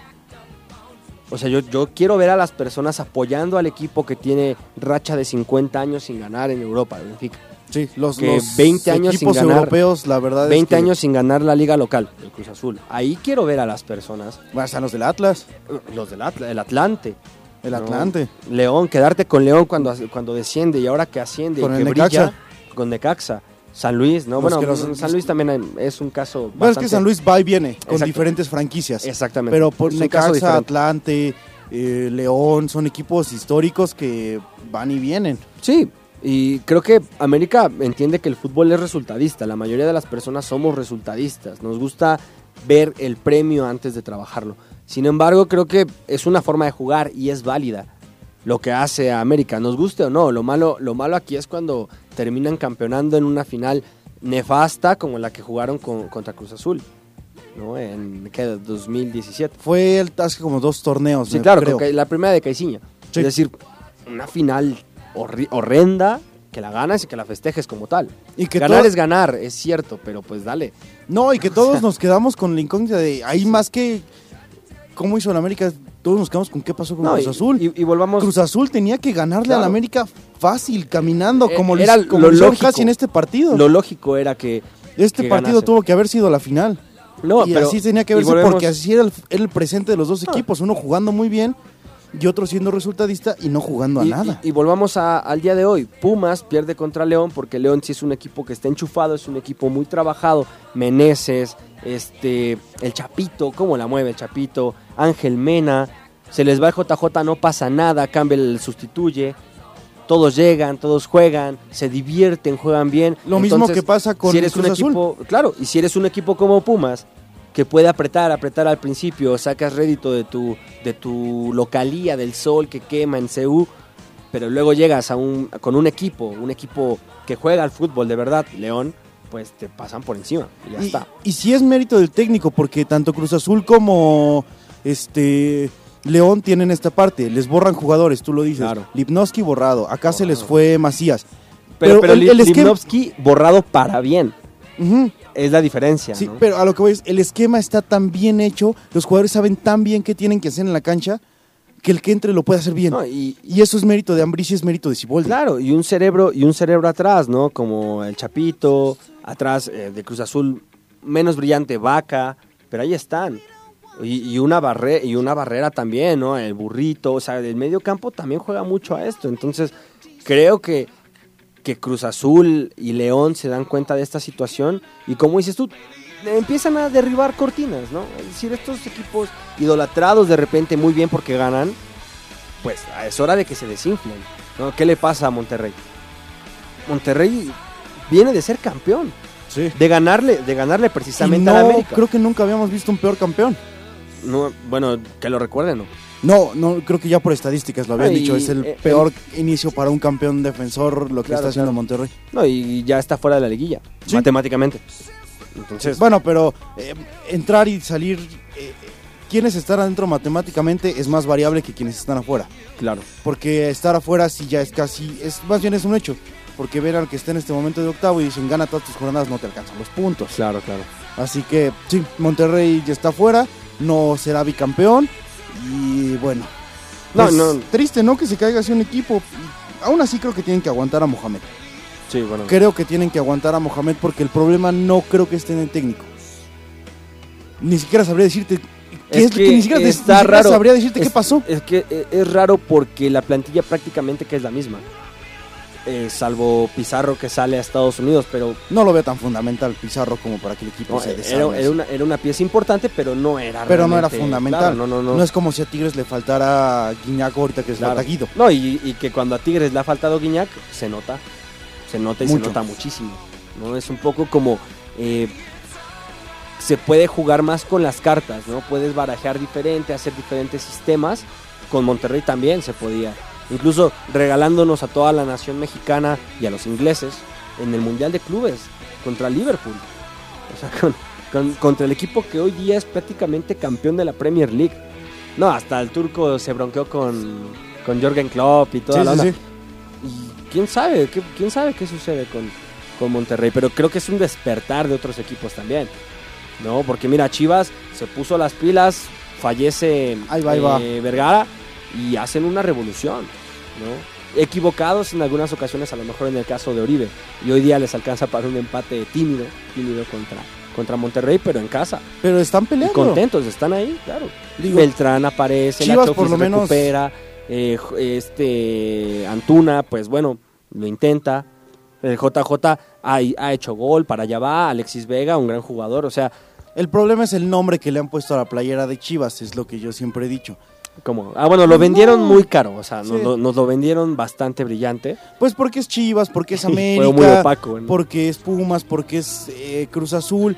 Speaker 6: O sea, yo, yo quiero ver a las personas apoyando al equipo que tiene racha de 50 años sin ganar en Europa, Benfica.
Speaker 5: Sí, los,
Speaker 6: que
Speaker 5: los
Speaker 6: 20 años sin
Speaker 5: equipos
Speaker 6: ganar-
Speaker 5: europeos, la verdad es
Speaker 6: 20
Speaker 5: que-
Speaker 6: años sin ganar la liga local, el Cruz Azul. Ahí quiero ver a las personas.
Speaker 5: Bueno, están los del Atlas,
Speaker 6: Los del Atla- el Atlante.
Speaker 5: el
Speaker 6: No.
Speaker 5: Atlante.
Speaker 6: León, quedarte con León cuando, cuando desciende y ahora que asciende
Speaker 5: Con
Speaker 6: y que
Speaker 5: Necaxa.
Speaker 6: brilla con Necaxa. San Luis, ¿no?
Speaker 5: Los
Speaker 6: bueno,
Speaker 5: los-
Speaker 6: San Luis también hay- es un caso
Speaker 5: Bueno, es que San Luis va y viene con
Speaker 6: Exacto.
Speaker 5: diferentes franquicias.
Speaker 6: Exactamente.
Speaker 5: Pero por Necaxa. Atlante, eh, León, son equipos históricos que van y vienen.
Speaker 6: Sí, y creo que América entiende que el fútbol es resultadista. La mayoría de las personas somos resultadistas. Nos gusta ver el premio antes de trabajarlo. Sin embargo, creo que es una forma de jugar y es válida lo que hace a América, nos guste o no. Lo malo, lo malo aquí es cuando terminan campeonando en una final nefasta como la que jugaron con- contra Cruz Azul. ¿no? En ¿qué? 2017.
Speaker 5: Fue el- hace como dos torneos,
Speaker 6: Sí, claro,
Speaker 5: creo.
Speaker 6: la primera de Caiciña.
Speaker 5: Sí.
Speaker 6: Es decir, una final horri- horrenda que la ganas y que la festejes como tal.
Speaker 5: Y que
Speaker 6: ganar es ganar, es cierto, pero pues dale.
Speaker 5: No, y que todos nos quedamos con la incógnita de ahí más que cómo hizo el América, todos nos quedamos con qué pasó con
Speaker 6: No,
Speaker 5: Cruz
Speaker 6: y-
Speaker 5: Azul.
Speaker 6: Y, y volvamos.
Speaker 5: Cruz Azul tenía que ganarle
Speaker 6: Claro.
Speaker 5: al América fácil, caminando,
Speaker 6: Eh,
Speaker 5: como
Speaker 6: era
Speaker 5: como
Speaker 6: lo lógico.
Speaker 5: casi en este partido.
Speaker 6: Lo lógico era que.
Speaker 5: este
Speaker 6: que
Speaker 5: partido
Speaker 6: ganase.
Speaker 5: tuvo que haber sido la final.
Speaker 6: No,
Speaker 5: y
Speaker 6: pero-
Speaker 5: así tenía que verse porque así era el, era el presente de los dos
Speaker 6: Ah.
Speaker 5: equipos, uno jugando muy bien y otro siendo resultadista y no jugando a
Speaker 6: Y,
Speaker 5: nada.
Speaker 6: y- y volvamos a- al día de hoy. Pumas pierde contra León porque León sí es un equipo que está enchufado, es un equipo muy trabajado. Meneses, este, el Chapito, cómo la mueve el Chapito, Ángel Mena, se les va el JJ, no pasa nada, Campbell sustituye. Todos llegan, todos juegan, se divierten, juegan bien.
Speaker 5: Lo mismo que pasa con
Speaker 6: si eres un
Speaker 5: Azul.
Speaker 6: equipo, claro, y si eres un equipo como Pumas, que puede apretar, apretar al principio, sacas rédito de tu, de tu localía, del sol que quema en CU, pero luego llegas a un, con un equipo, un equipo que juega al fútbol de verdad, León, pues te pasan por encima y ya
Speaker 5: Y,
Speaker 6: está.
Speaker 5: y sí es mérito del técnico, porque tanto Cruz Azul como este León tienen esta parte. Les borran jugadores, tú lo dices.
Speaker 6: Claro.
Speaker 5: Lipnowski borrado. Acá se les fue Macías.
Speaker 6: Pero,
Speaker 5: pero
Speaker 6: pero,
Speaker 5: el- esquema-
Speaker 6: borrado para bien, Es la diferencia.
Speaker 5: Sí,
Speaker 6: ¿no?
Speaker 5: pero a lo que voy es, el esquema está tan bien hecho, los jugadores saben tan bien qué tienen que hacer en la cancha, que el que entre lo puede hacer bien.
Speaker 6: No, y,
Speaker 5: Y eso es mérito de Ambris y es mérito de Ciboldi.
Speaker 6: Claro, y un cerebro, y un cerebro atrás, ¿no? Como el Chapito, atrás eh, de Cruz Azul, menos brillante, Vaca, pero ahí están. Y, y una barre, y una barrera también, ¿no? El burrito, o sea, el medio campo también juega mucho a esto. Entonces, creo que, que Cruz Azul y León se dan cuenta de esta situación y como dices tú, empiezan a derribar cortinas, ¿no? Es decir, estos equipos idolatrados de repente muy bien porque ganan, pues es hora de que se desinflen. ¿no? ¿Qué le pasa a Monterrey? Monterrey viene de ser campeón,
Speaker 5: Sí.
Speaker 6: de ganarle, de ganarle precisamente
Speaker 5: no,
Speaker 6: a América.
Speaker 5: creo que nunca habíamos visto un peor campeón.
Speaker 6: No, bueno, que lo recuerden, ¿no?
Speaker 5: No, no, creo que ya por estadísticas lo habían dicho. Es el
Speaker 6: eh,
Speaker 5: peor inicio para un campeón defensor lo que
Speaker 6: Claro,
Speaker 5: está haciendo
Speaker 6: claro.
Speaker 5: Monterrey.
Speaker 6: No, y ya está fuera de la liguilla,
Speaker 5: Sí.
Speaker 6: matemáticamente. Entonces,
Speaker 5: Bueno, pero eh, entrar y salir, eh, quienes están adentro matemáticamente es más variable que quienes están afuera.
Speaker 6: claro.
Speaker 5: Porque estar afuera sí ya es casi, es más bien es un hecho. Porque ver al que está en este momento de octavo y dicen gana todas tus jornadas no te alcanzan los puntos.
Speaker 6: Claro, claro.
Speaker 5: Así que sí, Monterrey ya está afuera, no será bicampeón y bueno.
Speaker 6: No,
Speaker 5: pues,
Speaker 6: no.
Speaker 5: Triste, ¿no? Que se caiga así un equipo. Aún así creo que tienen que aguantar a Mohamed.
Speaker 6: Sí, bueno.
Speaker 5: Creo que tienen que aguantar a Mohamed porque el problema no creo que esté en el técnico. Ni siquiera sabría decirte qué
Speaker 6: Es
Speaker 5: es,
Speaker 6: que
Speaker 5: que ni siquiera, ni
Speaker 6: está
Speaker 5: siquiera
Speaker 6: raro.
Speaker 5: sabría decirte qué pasó.
Speaker 6: Es que es raro porque la plantilla prácticamente que es la misma. Eh, salvo Pizarro que sale a Estados Unidos, pero
Speaker 5: No lo veo tan fundamental Pizarro como para que el equipo
Speaker 6: no,
Speaker 5: se desarme.
Speaker 6: era una, era una pieza importante, pero no era
Speaker 5: Pero no era fundamental.
Speaker 6: claro, no, no, no.
Speaker 5: No es como si a Tigres le faltara Guiñac ahorita que es
Speaker 6: Claro.
Speaker 5: Guido.
Speaker 6: No, y, y que cuando a Tigres le ha faltado Guiñac, se nota. Se nota y
Speaker 5: Mucho.
Speaker 6: se nota muchísimo. ¿no? Es un poco como. eh, se puede jugar más con las cartas, ¿no? Puedes barajear diferente, hacer diferentes sistemas. Con Monterrey también se podía. Incluso regalándonos a toda la nación mexicana y a los ingleses en el Mundial de Clubes contra Liverpool. O sea, con- con- contra el equipo que hoy día es prácticamente campeón de la Premier League. No, hasta el turco se bronqueó con, con Jorgen Klopp y toda
Speaker 5: Sí,
Speaker 6: la
Speaker 5: sí,
Speaker 6: onda.
Speaker 5: sí.
Speaker 6: Y quién sabe, qué, quién sabe qué sucede con, con Monterrey, pero creo que es un despertar de otros equipos también. No, porque mira, Chivas se puso las pilas, fallece
Speaker 5: Ahí va, ahí va.
Speaker 6: eh, Vergara y hacen una revolución, ¿no? Equivocados en algunas ocasiones, a lo mejor en el caso de Oribe, y hoy día les alcanza para un empate tímido, tímido contra, contra Monterrey, pero en casa.
Speaker 5: Pero están
Speaker 6: Y
Speaker 5: peleando.
Speaker 6: contentos, están ahí, claro.
Speaker 5: Digo,
Speaker 6: Beltrán aparece,
Speaker 5: Chivas
Speaker 6: Nacho
Speaker 5: por lo menos-
Speaker 6: recupera, eh, este Antuna, pues bueno, lo intenta. El JJ ha, ha hecho gol, para allá va, Alexis Vega, un gran jugador, o sea,
Speaker 5: El problema es el nombre que le han puesto a la playera de Chivas, es lo que yo siempre he dicho.
Speaker 6: Como, ah bueno, lo vendieron
Speaker 5: no.
Speaker 6: muy caro, o sea, nos, lo, nos lo vendieron bastante brillante.
Speaker 5: Pues porque es Chivas, porque es
Speaker 6: Fue muy
Speaker 5: América,
Speaker 6: opaco. ¿no?
Speaker 5: porque es Pumas, porque es eh, Cruz Azul.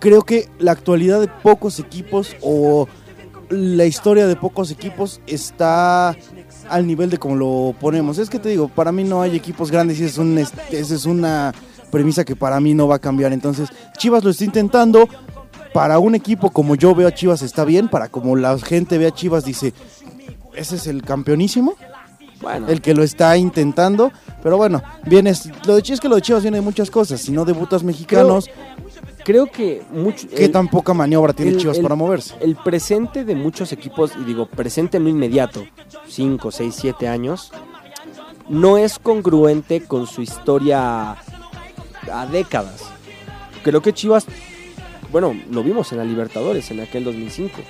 Speaker 5: Creo que la actualidad de pocos equipos o la historia de pocos equipos está al nivel de como lo ponemos. Es que te digo, para mí no hay equipos grandes y es, un, es- esa es una premisa que para mí no va a cambiar. Entonces, Chivas lo está intentando. Para un equipo como yo veo a Chivas está bien, para como la gente ve a Chivas dice, ese es el campeonísimo,
Speaker 6: Bueno,
Speaker 5: el que lo está intentando. Pero bueno, vienes, lo de Chivas es que lo de Chivas viene de muchas cosas. Si no debutas mexicanos,
Speaker 6: creo que mucho...
Speaker 5: ¿qué
Speaker 6: el-
Speaker 5: tan poca maniobra tiene
Speaker 6: el-
Speaker 5: Chivas
Speaker 6: el-
Speaker 5: para moverse?
Speaker 6: El presente de muchos equipos, y digo presente no inmediato, 5, 6, 7 años, no es congruente con su historia a décadas. Creo que Chivas, bueno, lo vimos en la Libertadores en aquel 2005.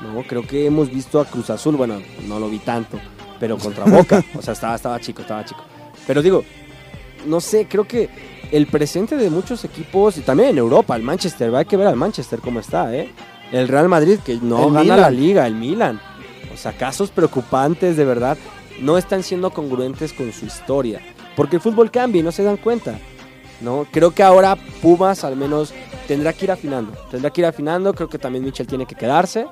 Speaker 6: No, creo que hemos visto a Cruz Azul, bueno, no lo vi tanto, pero contra Boca, o sea, estaba, estaba chico, estaba chico. Pero digo, no sé, creo que el presente de muchos equipos, y también en Europa, el Manchester, hay que ver al Manchester cómo está, ¿eh? El Real Madrid, que no
Speaker 5: El
Speaker 6: gana
Speaker 5: Milan.
Speaker 6: la liga, el Milan. O sea, casos preocupantes, de verdad, no están siendo congruentes con su historia. Porque el fútbol cambia y no se dan cuenta. ¿no? Creo que ahora Pumas al menos tendrá que ir afinando. Tendrá que ir afinando. Creo que también Michel tiene que quedarse.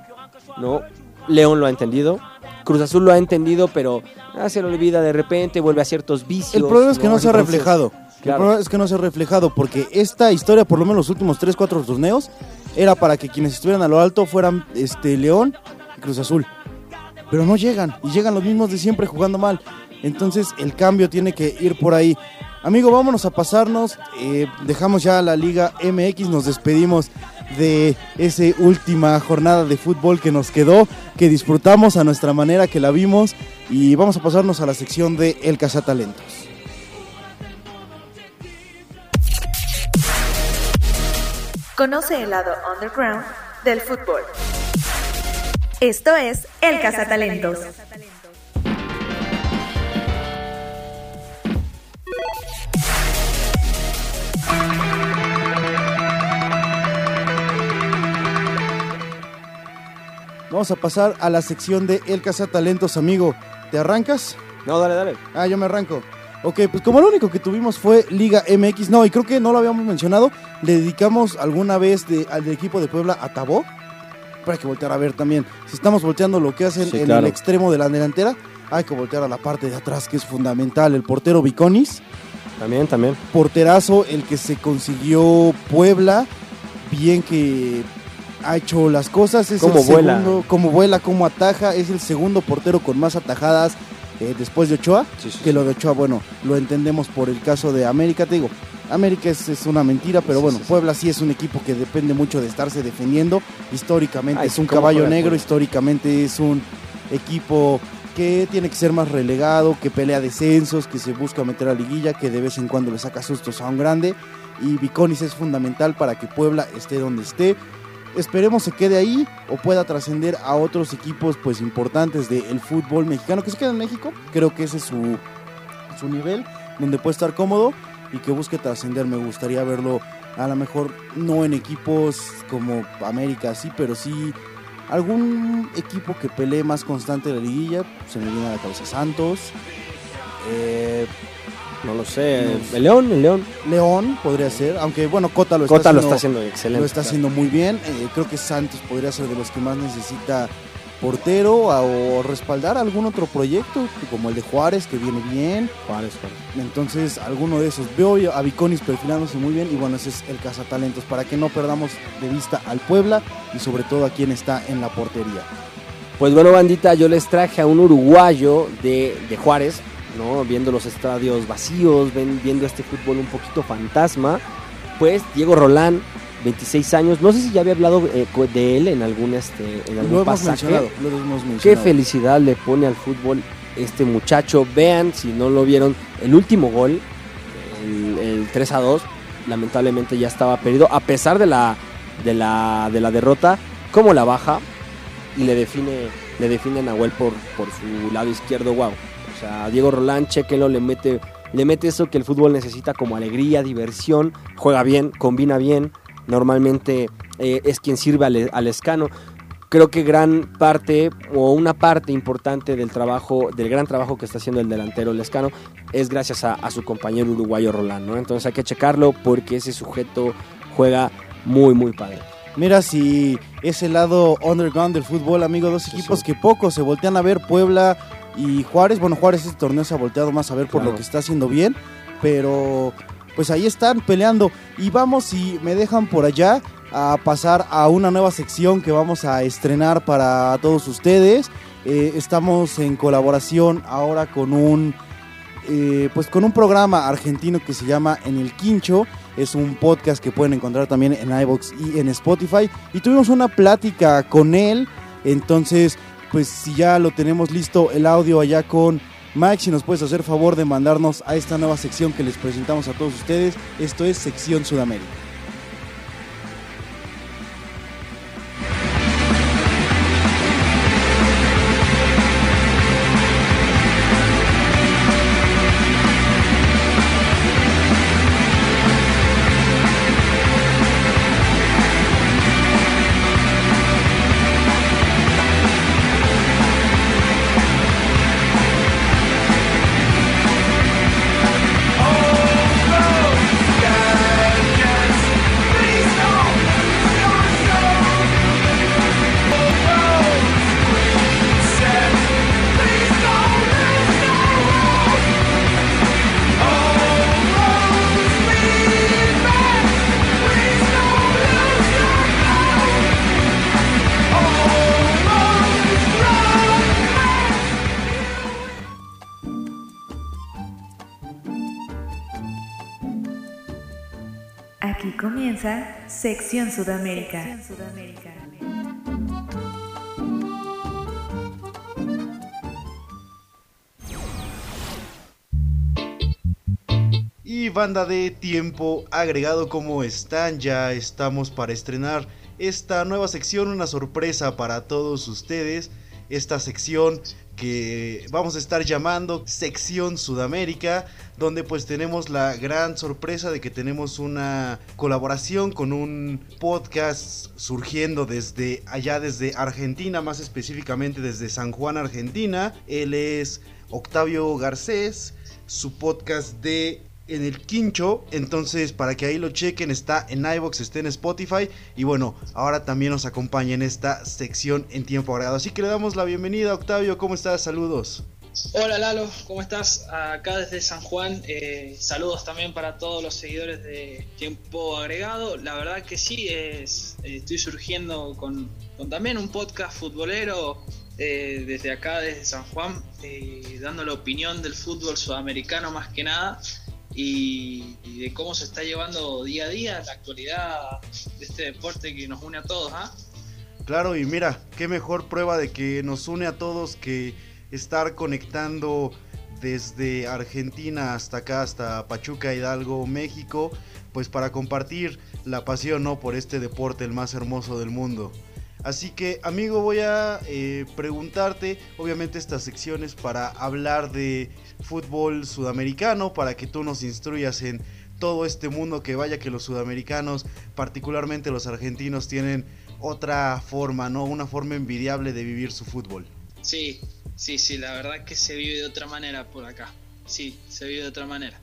Speaker 6: ¿no? León lo ha entendido. Cruz Azul lo ha entendido, pero ah, se lo olvida de repente, vuelve a ciertos vicios.
Speaker 5: El problema es que no, se ha reflejado. El problema es que no se ha reflejado porque esta historia, por lo menos los últimos 3, 4 torneos, era para que quienes estuvieran a lo alto fueran este León y Cruz Azul. Pero no llegan y llegan los mismos de siempre jugando mal. Entonces el cambio tiene que ir por ahí. Amigo, vámonos a pasarnos. eh, dejamos ya la Liga MX, nos despedimos de esa última jornada de fútbol que nos quedó, que disfrutamos a nuestra manera, que la vimos. Y vamos a pasarnos a la sección de El Cazatalentos.
Speaker 7: Conoce el lado underground del fútbol. Esto es El Cazatalentos.
Speaker 5: Vamos a pasar a la sección de El Cazatalentos, amigo. ¿Te arrancas?
Speaker 6: No, dale, dale.
Speaker 5: Ah, yo me arranco. Ok, pues como lo único que tuvimos fue Liga MX, no, y creo que no lo habíamos mencionado, le dedicamos alguna vez de- al equipo de Puebla a Tabó, pero hay que voltear a ver también. Si estamos volteando lo que hacen
Speaker 6: Sí,
Speaker 5: en
Speaker 6: claro.
Speaker 5: el extremo de la delantera, hay que voltear a la parte de atrás, que es fundamental. El portero Viconis,
Speaker 6: También, también.
Speaker 5: porterazo, el que se consiguió Puebla, bien que ha hecho las cosas, es
Speaker 6: Cómo
Speaker 5: el
Speaker 6: vuela.
Speaker 5: segundo, como vuela, como ataja, es el segundo portero con más atajadas eh, después de Ochoa,
Speaker 6: Sí, sí,
Speaker 5: que
Speaker 6: sí.
Speaker 5: lo de Ochoa, bueno, lo entendemos por el caso de América, te digo, América es, es una mentira, pero bueno. Puebla sí es un equipo que depende mucho de estarse defendiendo, históricamente
Speaker 6: Ay,
Speaker 5: es un
Speaker 6: ¿cómo
Speaker 5: caballo negro, históricamente es un equipo que tiene que ser más relegado, que pelea descensos, que se busca meter a liguilla, que de vez en cuando le saca sustos a un grande. Y Viconis es fundamental para que Puebla esté donde esté. Esperemos se quede ahí o pueda trascender a otros equipos pues importantes del fútbol mexicano que se queda en México. Creo que ese es su, su nivel, donde puede estar cómodo y que busque trascender. Me gustaría verlo a lo mejor no en equipos como América, sí, pero sí algún equipo que pelee más constante la liguilla. Se me viene a la cabeza Santos. eh,
Speaker 6: No lo sé.
Speaker 5: No.
Speaker 6: El León, el León.
Speaker 5: León podría ser, aunque bueno, Cota lo está
Speaker 6: Cota lo
Speaker 5: haciendo,
Speaker 6: está haciendo excelente.
Speaker 5: lo está
Speaker 6: claro.
Speaker 5: haciendo muy bien. Eh, creo que Santos podría ser de los que más necesita portero a- o respaldar algún otro proyecto, como el de Juárez, que viene bien.
Speaker 6: Juárez, Juárez.
Speaker 5: Entonces, alguno de esos. Veo a Viconis perfilándose muy bien y bueno, ese es el cazatalentos para que no perdamos de vista al Puebla y sobre todo a quien está en la portería.
Speaker 6: Pues bueno, bandita, yo les traje a un uruguayo de, de Juárez, ¿no? Viendo los estadios vacíos, ven- viendo este fútbol un poquito fantasma. Pues Diego Rolán, 26 años. No sé si ya había hablado eh, de él en algún, este, en algún
Speaker 5: Lo hemos
Speaker 6: pasaje.
Speaker 5: lo hemos
Speaker 6: Qué felicidad le pone al fútbol este muchacho. Vean, si no lo vieron, el último gol, el, el 3 a 2, lamentablemente ya estaba perdido. A pesar de la, de la, de la derrota, como la baja y le define, le define a Nahuel por, por su lado izquierdo. Wow. Sea, Diego Rolán, chequenlo, le mete, le mete eso que el fútbol necesita como alegría, diversión. Juega bien, combina bien. Normalmente eh, es quien sirve al, al escano creo que gran parte o una parte importante del trabajo, del gran trabajo que está haciendo el delantero Lescano es gracias a, a su compañero uruguayo Rolán, ¿no? Entonces hay que checarlo porque ese sujeto juega muy, muy padre.
Speaker 5: Mira si ese lado underground del fútbol, amigo, dos equipos que pocos se voltean a ver, Puebla y Juárez. Bueno, Juárez este torneo se ha volteado más a ver por lo que está haciendo bien, pero pues ahí están peleando. Y vamos, si me dejan por allá, a pasar a una nueva sección que vamos a estrenar para todos ustedes. Eh, estamos en colaboración ahora con un eh, pues con un programa argentino que se llama En el Quincho. Es un podcast que pueden encontrar también en iBox y en Spotify. Y tuvimos una plática con él. Entonces, pues si ya lo tenemos listo el audio allá con Mike, si nos puedes hacer favor de mandarnos a esta nueva sección que les presentamos a todos ustedes. Esto es Sección Sudamérica.
Speaker 7: Aquí comienza Sección Sudamérica.
Speaker 5: Y banda de tiempo agregado, ¿cómo están? Ya estamos para estrenar esta nueva sección, una sorpresa para todos ustedes. Esta sección que vamos a estar llamando Sección Sudamérica, donde pues tenemos la gran sorpresa de que tenemos una colaboración con un podcast surgiendo desde allá, desde Argentina, más específicamente desde San Juan, Argentina. Él es Octavio Garcés, su podcast de en el quincho. Entonces, para que ahí lo chequen, está en iBox, está en Spotify. Y bueno, ahora también nos acompaña en esta sección en tiempo agregado. Así que le damos la bienvenida, Octavio. ¿Cómo estás? Saludos.
Speaker 8: Hola Lalo, ¿cómo estás? Acá desde San Juan, eh, saludos también para todos los seguidores de Tiempo Agregado. La verdad que sí, eh, estoy surgiendo con, también un podcast futbolero eh, desde acá, desde San Juan, dando la opinión del fútbol sudamericano más que nada y, de cómo se está llevando día a día la actualidad de este deporte que nos une a todos. ¿ah?
Speaker 5: Claro, y mira, qué mejor prueba de que nos une a todos que estar conectando desde Argentina hasta acá, hasta Pachuca, Hidalgo, México, pues para compartir la pasión ¿no? por este deporte, el más hermoso del mundo. Así que amigo voy a eh, preguntarte, obviamente estas secciones para hablar de fútbol sudamericano, para que tú nos instruyas en todo este mundo que vaya que los sudamericanos, particularmente los argentinos, tienen otra forma, ¿no? Una forma envidiable de vivir su fútbol.
Speaker 8: Sí, sí, sí, la verdad que se vive de otra manera por acá. Sí, se vive de otra manera.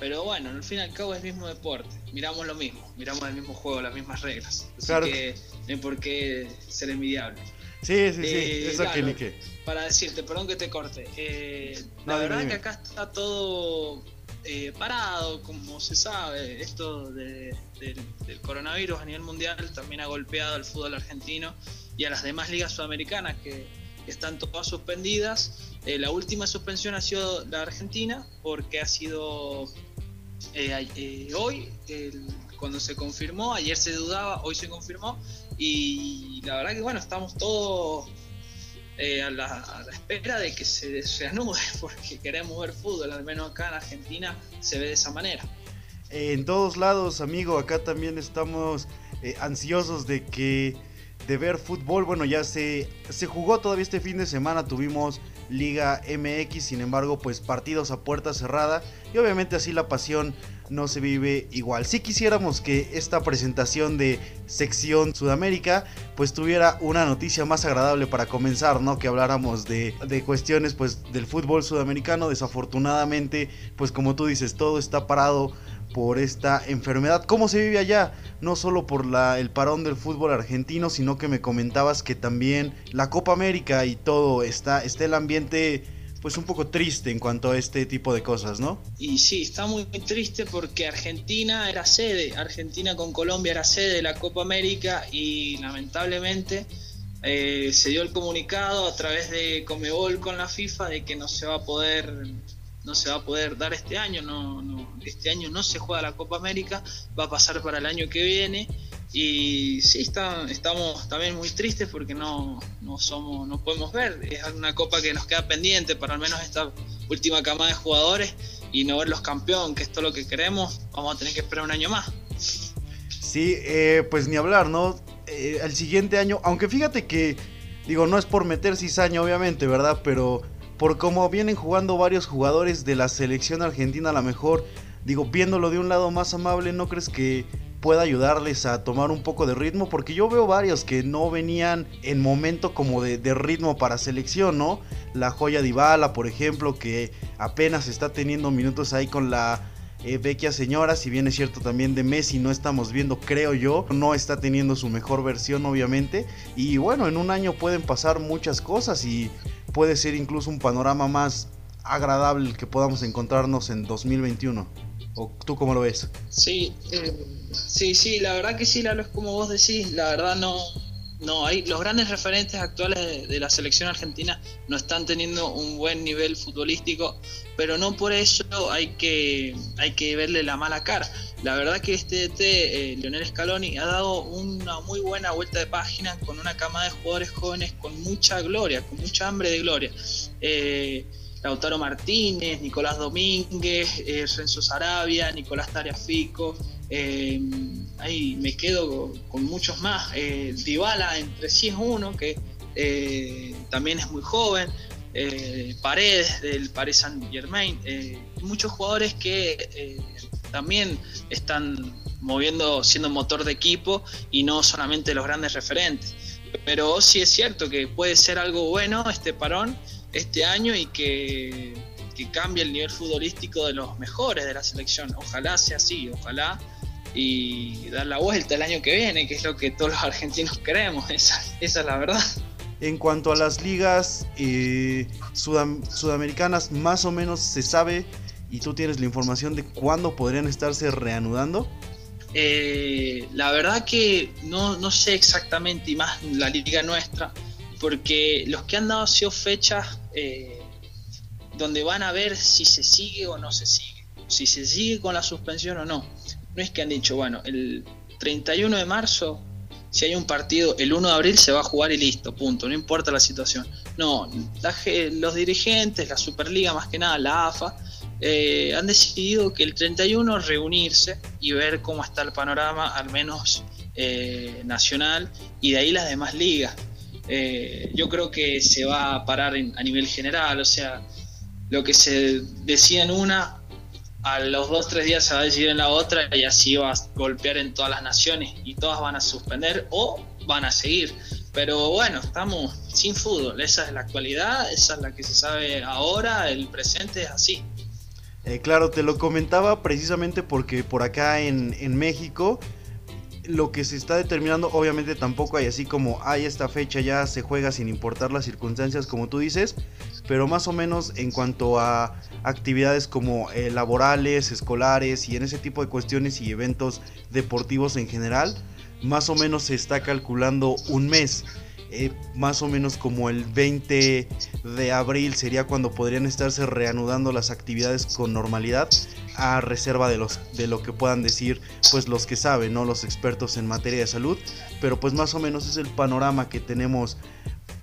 Speaker 8: Pero bueno, al fin y al cabo es el mismo deporte. Miramos lo mismo, miramos el mismo juego, las mismas reglas. Así
Speaker 5: Claro.
Speaker 8: que hay por qué ser envidiable.
Speaker 5: Sí, sí, sí,
Speaker 8: Eh,
Speaker 5: eso
Speaker 8: claro,
Speaker 5: que ni qué.
Speaker 8: Para decirte, perdón que te corte. eh,
Speaker 5: No,
Speaker 8: la verdad
Speaker 5: dime.
Speaker 8: que acá está todo eh, parado, como se sabe. Esto de- del, del coronavirus a nivel mundial también ha golpeado al fútbol argentino y a las demás ligas sudamericanas que, que están todas suspendidas. Eh, la última suspensión ha sido la Argentina porque ha sido hoy, el- cuando se confirmó, ayer se dudaba, hoy se confirmó y la verdad que bueno, estamos todos eh, a, la, espera de que se, se anude porque queremos ver fútbol, al menos acá en Argentina se ve de esa manera.
Speaker 5: Eh, en todos lados, amigo, acá también estamos eh, ansiosos de que de ver fútbol. Bueno, ya se, se jugó todavía este fin de semana, tuvimos Liga MX, sin embargo, pues partidos a puerta cerrada y obviamente así la pasión no se vive igual. Si quisiéramos que esta presentación de sección Sudamérica pues tuviera una noticia más agradable para comenzar, ¿no? Que habláramos de, de cuestiones pues del fútbol sudamericano. Desafortunadamente, pues como tú dices, todo está parado por esta enfermedad. ¿Cómo se vive allá? No solo por la, el parón del fútbol argentino, sino que me comentabas que también la Copa América y todo está, está el ambiente pues un poco triste en cuanto a este tipo de cosas, ¿no?
Speaker 8: Y sí, está muy triste porque Argentina era sede, Argentina con Colombia era sede de la Copa América y lamentablemente eh, se dio el comunicado a través de Comebol con la FIFA de que no se va a poder no se va a poder dar este año, no, no, este año no se juega la Copa América, va a pasar para el año que viene y sí, está, estamos también muy tristes porque no, no, somos, no podemos ver. Es una copa que nos queda pendiente para al menos esta última camada de jugadores y no verlos campeón, que es lo que queremos. Vamos a tener que esperar un año más.
Speaker 5: Sí, eh, pues ni hablar, ¿no? Eh, el siguiente año, aunque fíjate que, digo, no es por meter cizaña, obviamente, ¿verdad? Pero por cómo vienen jugando varios jugadores de la selección argentina, a lo mejor, digo, viéndolo de un lado más amable, ¿no crees que pueda ayudarles a tomar un poco de ritmo, porque yo veo varios que no venían en momento como de, ritmo para selección, ¿no? La joya de Ibala, por ejemplo, que apenas está teniendo minutos ahí con la eh, vecchia señora, si bien es cierto también de Messi no estamos viendo, creo yo, no está teniendo su mejor versión obviamente, y bueno, en un año pueden pasar muchas cosas y puede ser incluso un panorama más agradable que podamos encontrarnos en 2021. ¿O tú cómo lo ves?
Speaker 8: Sí, eh, sí, sí, la verdad que sí, la es como vos decís, la verdad no, no hay los grandes referentes actuales de, la selección argentina no están teniendo un buen nivel futbolístico pero no por eso hay que hay que verle la mala cara la verdad que este DT eh, Leonel Scaloni ha dado una muy buena vuelta de página con una cama de jugadores jóvenes con mucha gloria con mucha hambre de gloria eh, Lautaro Martínez, Nicolás Domínguez, eh, Renzo Sarabia, Nicolás Tariafico, eh, ahí me quedo con muchos más. Eh, entre sí es uno que eh, también es muy joven. Paredes del Paris Saint Germain. muchos jugadores que también están moviendo, siendo motor de equipo y no solamente los grandes referentes. Pero sí es cierto que puede ser algo bueno este parón este año y que, que cambie el nivel futbolístico de los mejores de la selección. Ojalá sea así, ojalá y dar la vuelta el año que viene, que es lo que todos los argentinos queremos, esa, esa es la verdad.
Speaker 5: En cuanto a las ligas eh, sudamericanas, más o menos se sabe y tú tienes la información de cuándo podrían estarse reanudando.
Speaker 8: Eh, la verdad que no, no sé exactamente, y más la liga nuestra, porque los que han dado sido fechas eh, donde van a ver si se sigue o no se sigue, si se sigue con la suspensión o no. No es que han dicho, bueno, el 31 de marzo, si hay un partido, el 1 de abril se va a jugar y listo, punto, no importa la situación. No, los dirigentes, la Superliga más que nada, la AFA, eh, han decidido que el 31 reunirse y ver cómo está el panorama, al menos eh, nacional, y de ahí las demás ligas. Eh, yo creo que se va a parar a nivel general, o sea, lo que se decía en una, a los dos tres días se va a decidir en la otra y así va a golpear en todas las naciones y todas van a suspender o van a seguir. Pero bueno, estamos sin fútbol, esa es la actualidad, esa es la que se sabe ahora, el presente es así.
Speaker 5: Eh, claro, te lo comentaba precisamente porque por acá en, en México lo que se está determinando, obviamente tampoco hay así como hay esta fecha ya se juega sin importar las circunstancias como tú dices, pero más o menos en cuanto a actividades como eh, laborales, escolares y en ese tipo de cuestiones y eventos deportivos en general, más o menos se está calculando un mes. Eh, más o menos como el 20 de abril sería cuando podrían estarse reanudando las actividades con normalidad a reserva de los de lo que puedan decir pues los que saben, no los expertos en materia de salud, pero pues más o menos es el panorama que tenemos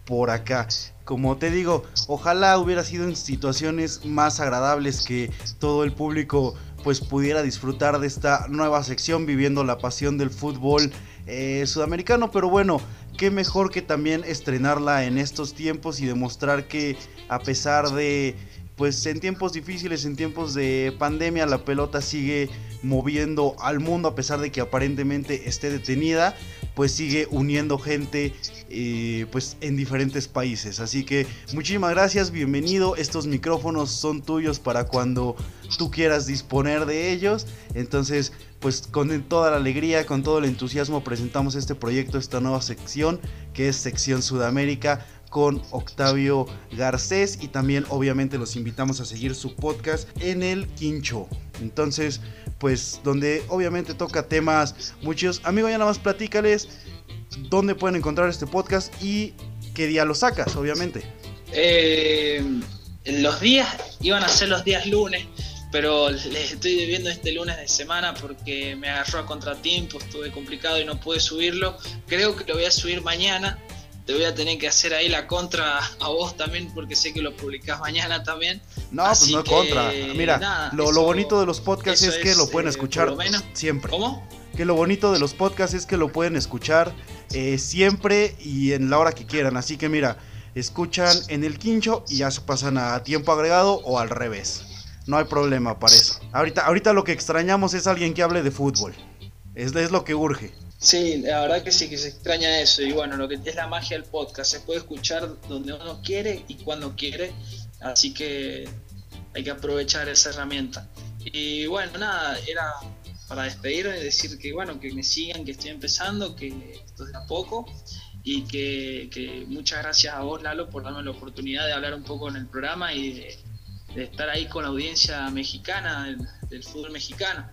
Speaker 5: por acá. Como te digo, ojalá hubiera sido en situaciones más agradables que todo el público pues pudiera disfrutar de esta nueva sección viviendo la pasión del fútbol eh, sudamericano, pero bueno, qué mejor que también estrenarla en estos tiempos y demostrar que a pesar de pues en tiempos difíciles, en tiempos de pandemia, la pelota sigue moviendo al mundo a pesar de que aparentemente esté detenida, pues sigue uniendo gente eh, pues en diferentes países. Así que muchísimas gracias, bienvenido. Estos micrófonos son tuyos para cuando tú quieras disponer de ellos. Entonces, pues con toda la alegría, con todo el entusiasmo presentamos este proyecto, esta nueva sección que es Sección Sudamérica con Octavio Garcés y también obviamente los invitamos a seguir su podcast en el Quincho. Entonces, pues donde obviamente toca temas muchos. Amigo, ya nada más platícales dónde pueden encontrar este podcast y qué día lo sacas, obviamente.
Speaker 8: Eh, los días iban a ser los días lunes, pero les estoy debiendo este lunes de semana porque me agarró a contratiempo, estuve complicado y no pude subirlo. Creo que lo voy a subir mañana. Te voy a tener que hacer ahí la contra a vos también porque sé que lo publicás mañana también.
Speaker 5: No, pues no es contra. Mira, lo, bonito de los podcasts es que lo pueden eh, escuchar siempre.
Speaker 8: ¿Cómo?
Speaker 5: Que lo bonito de los podcasts es que lo pueden escuchar eh, siempre y en la hora que quieran. Así que mira, escuchan en el quincho y ya se pasan a tiempo agregado o al revés. No hay problema para eso. Ahorita, ahorita lo que extrañamos es alguien que hable de fútbol. Es, es lo que urge.
Speaker 8: Sí, la verdad que sí, que se extraña eso. Y bueno, lo que es la magia del podcast, se puede escuchar donde uno quiere y cuando quiere. Así que hay que aprovechar esa herramienta. Y bueno, nada, era para despedirme y decir que bueno, que me sigan, que estoy empezando, que esto es de a poco y que, muchas gracias a vos, Lalo, por darme la oportunidad de hablar un poco en el programa y de, estar ahí con la audiencia mexicana, del, fútbol mexicano.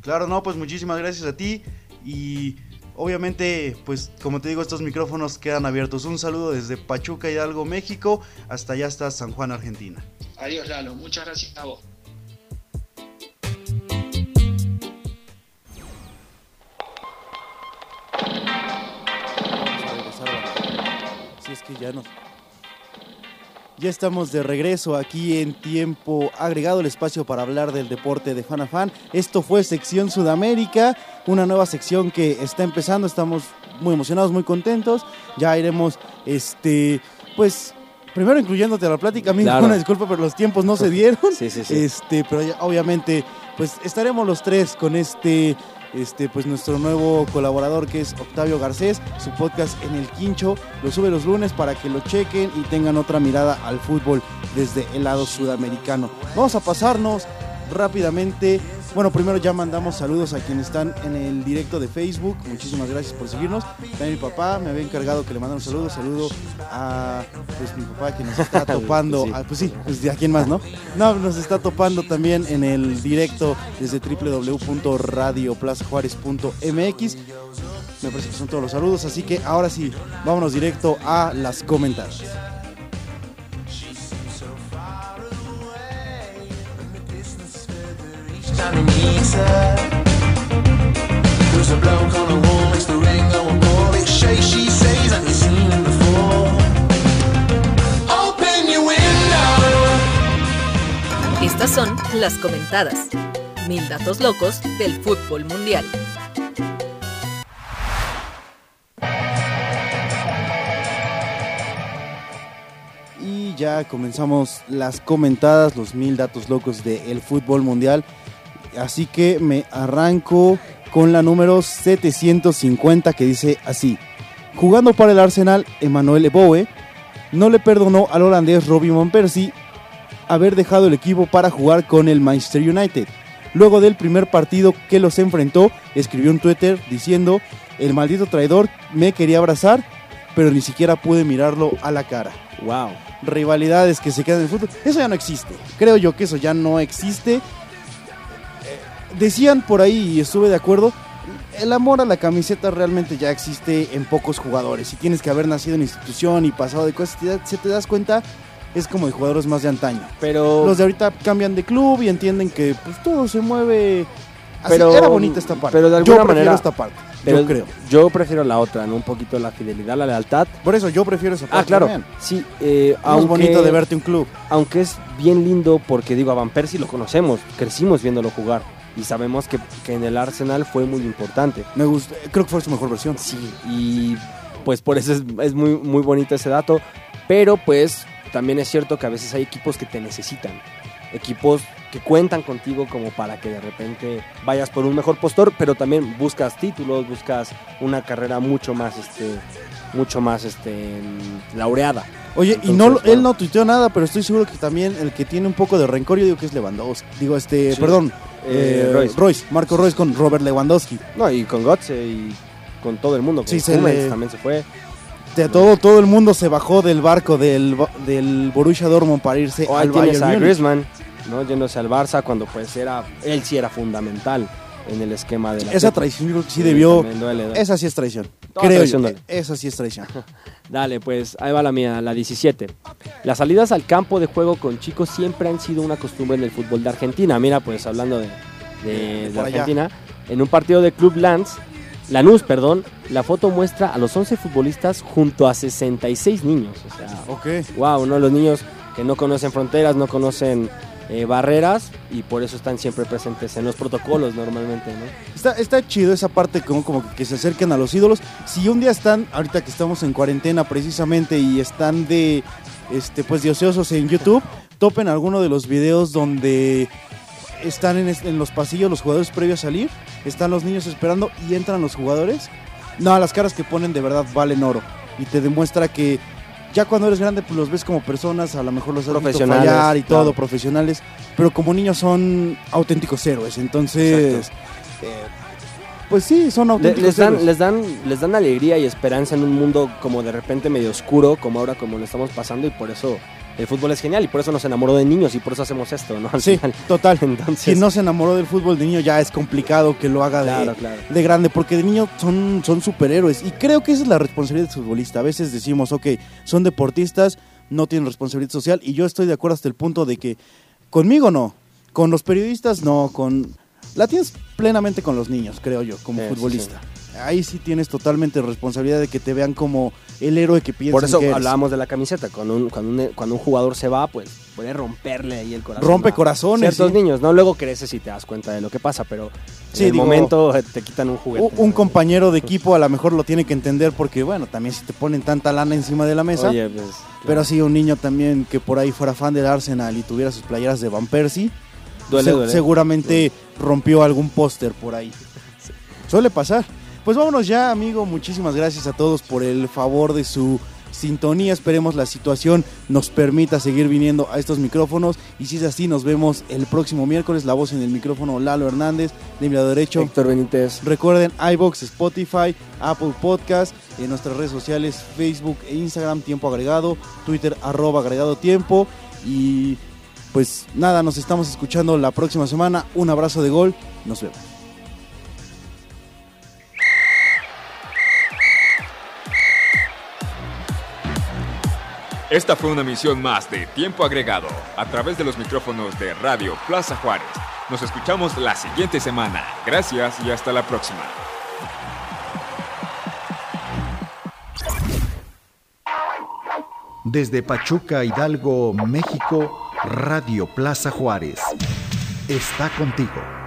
Speaker 5: Claro, no, pues muchísimas gracias a ti y obviamente, pues como te digo, estos micrófonos quedan abiertos. Un saludo desde Pachuca Hidalgo, México, hasta allá hasta San Juan, Argentina.
Speaker 8: Adiós, Lalo, muchas gracias a vos.
Speaker 5: es que ya no. Ya estamos de regreso aquí en tiempo agregado, el espacio para hablar del deporte de fan a fan. Esto fue sección Sudamérica, una nueva sección que está empezando. Estamos muy emocionados, muy contentos. Ya iremos, este, pues, primero incluyéndote a la plática. A mí una disculpa, pero los tiempos no se dieron.
Speaker 6: Sí, sí, sí.
Speaker 5: Este, pero obviamente, pues estaremos los tres con este este, pues nuestro nuevo colaborador que es Octavio Garcés, su podcast en el Quincho, lo sube los lunes para que lo chequen y tengan otra mirada al fútbol desde el lado sudamericano. Vamos a pasarnos rápidamente bueno, primero ya mandamos saludos a quienes están en el directo de Facebook. Muchísimas gracias por seguirnos. También mi papá me había encargado que le mandara un saludo. Saludo a pues, mi papá que nos está topando. Ah, pues sí, pues a quién más, ¿no? No, nos está topando también en el directo desde www.radioplazajuárez.mx. Me parece que son todos los saludos. Así que ahora sí, vámonos directo a las
Speaker 9: Estas son las comentadas. Mil datos locos del fútbol mundial.
Speaker 5: Y ya comenzamos las comentadas, los mil datos locos del fútbol mundial. Así que me arranco con la número 750 que dice así. Jugando para el Arsenal, Emmanuel Eboe no le perdonó al holandés Robbie Van Persie haber dejado el equipo para jugar con el Manchester United. Luego del primer partido que los enfrentó, escribió un Twitter diciendo, el maldito traidor me quería abrazar, pero ni siquiera pude mirarlo a la cara.
Speaker 6: Wow.
Speaker 5: Rivalidades que se quedan en el fútbol. Eso ya no existe. Creo yo que eso ya no existe decían por ahí, y estuve de acuerdo, el amor a la camiseta realmente ya existe en pocos jugadores. Si tienes que haber nacido en institución y pasado de cosas, si te das cuenta, es como de jugadores más de antaño.
Speaker 6: Pero
Speaker 5: los de ahorita cambian de club y entienden que pues todo se mueve. pero era bonita esta parte.
Speaker 6: Pero de alguna manera
Speaker 5: esta parte. yo creo.
Speaker 6: Yo prefiero la otra, ¿no? Un poquito la fidelidad, la lealtad.
Speaker 5: Por eso yo prefiero esa
Speaker 6: ah, parte. Ah, claro. Sí, eh,
Speaker 5: es bonito de verte un club.
Speaker 6: Aunque es bien lindo porque digo, a Van Persie lo conocemos, crecimos viéndolo jugar y sabemos que, en el Arsenal fue muy importante.
Speaker 5: Me gusta, creo que fue su mejor versión.
Speaker 6: Sí, y pues por eso es, muy, muy bonito ese dato, pero pues también es cierto que a veces hay equipos que te necesitan, equipos que cuentan contigo como para que de repente vayas por un mejor postor, pero también buscas títulos, buscas una carrera mucho más, este, mucho más, este, laureada.
Speaker 5: Oye, y no, él no tuiteó nada, pero estoy seguro que también el que tiene un poco de rencor, yo digo que es Lewandowski. Digo, este, perdón, eh, Royce. Royce. Marco Royce con Robert Lewandowski.
Speaker 6: No, y con Gotze y con todo el mundo. Con sí, también se fue.
Speaker 5: De todo, todo el mundo se bajó del barco del, Bo- del Borussia Dortmund para irse
Speaker 6: O
Speaker 5: al Bayern
Speaker 6: a. Griezmann, ¿no? Yéndose al Barça cuando pues era, él sí era fundamental en el esquema de la
Speaker 5: Esa traición yo creo que sí debió...
Speaker 6: duele.
Speaker 5: Esa sí es traición.
Speaker 6: Toda
Speaker 5: Creo
Speaker 6: traición
Speaker 5: yo.
Speaker 6: duele.
Speaker 5: Esa sí es traición.
Speaker 6: Dale, pues ahí va la mía, la 17. Las salidas al campo de juego con chicos siempre han sido una costumbre en el fútbol de Argentina. Mira, pues hablando de. Argentina, en un partido de Club Lanz, Lanús, perdón, la foto muestra a los 11 futbolistas junto a 66 niños. O sea,
Speaker 5: Ok.
Speaker 6: wow, ¿no? Los niños que no conocen fronteras, no conocen eh, barreras y por eso están siempre presentes en los protocolos normalmente, ¿no?
Speaker 5: Está, chido esa parte como, como que se acerquen a los ídolos. Si un día están, ahorita que estamos en cuarentena precisamente y están de este pues de ociosos en YouTube, topen alguno de los videos donde están en, en los pasillos los jugadores previo a salir, están los niños esperando y entran los jugadores. No, las caras que ponen de verdad valen oro y te demuestra que ya cuando eres grande pues los ves como personas, a lo mejor los has visto
Speaker 6: Profesionales,
Speaker 5: fallar y todo, profesionales, pero como niños son auténticos héroes, entonces eh, pues sí, son auténticos
Speaker 6: les, dan,
Speaker 5: héroes.
Speaker 6: les, dan, les dan alegría y esperanza en un mundo como de repente medio oscuro, como ahora como lo estamos pasando, y por eso el fútbol es genial, y por eso nos enamoró de niños, y por eso hacemos esto, ¿no? Al
Speaker 5: Sí,
Speaker 6: final.
Speaker 5: total.
Speaker 6: Entonces,
Speaker 5: Quien no se enamoró del fútbol de niño ya es complicado que lo haga de,
Speaker 6: Claro, claro.
Speaker 5: de grande, porque de niño son, son superhéroes. Y creo que esa es la responsabilidad del futbolista. A veces decimos, ok, son deportistas, no tienen responsabilidad social, y yo estoy de acuerdo hasta el punto de que conmigo no, con los periodistas no, con... La tienes plenamente con los niños, creo yo, como
Speaker 6: Sí, sí,
Speaker 5: futbolista. Ahí sí tienes totalmente responsabilidad de que te vean como el héroe que piensan
Speaker 6: por eso
Speaker 5: que eres.
Speaker 6: hablábamos de la camiseta, cuando un, cuando, un, cuando un jugador se va, pues puede romperle ahí el corazón.
Speaker 5: Rompe
Speaker 6: a
Speaker 5: corazones,
Speaker 6: Ciertos
Speaker 5: sí.
Speaker 6: niños, ¿no? Luego creces y te das cuenta de lo que pasa, pero
Speaker 5: Sí,
Speaker 6: en el
Speaker 5: digo,
Speaker 6: momento eh, te quitan un juguete.
Speaker 5: Un, un compañero de equipo a lo mejor lo tiene que entender porque, bueno, también si te ponen tanta lana encima de la mesa.
Speaker 6: Oye, pues,
Speaker 5: Pero sí, un niño también que por ahí fuera fan del Arsenal y tuviera sus playeras de Van Persie,
Speaker 6: Duele,
Speaker 5: se-
Speaker 6: duele.
Speaker 5: seguramente rompió algún póster por ahí. Suele pasar. Pues vámonos ya, amigo. Muchísimas gracias a todos por el favor de su sintonía. Esperemos la situación nos permita seguir viniendo a estos micrófonos. Y si es así, nos vemos el próximo miércoles. La voz en el micrófono, Lalo Hernández, de mi lado derecho.
Speaker 6: Héctor Benítez.
Speaker 5: Recuerden iBox, Spotify, Apple Podcast, en nuestras redes sociales, Facebook e Instagram, Tiempo Agregado, Twitter, arroba agregado tiempo. Y pues nada, nos estamos escuchando la próxima semana. Un abrazo de gol. Nos vemos.
Speaker 4: Esta fue una misión más de Tiempo Agregado a través de los micrófonos de Radio Plaza Juárez. Nos escuchamos la siguiente semana. Gracias y hasta la próxima.
Speaker 1: Desde Pachuca, Hidalgo, México, Radio Plaza Juárez. Está contigo.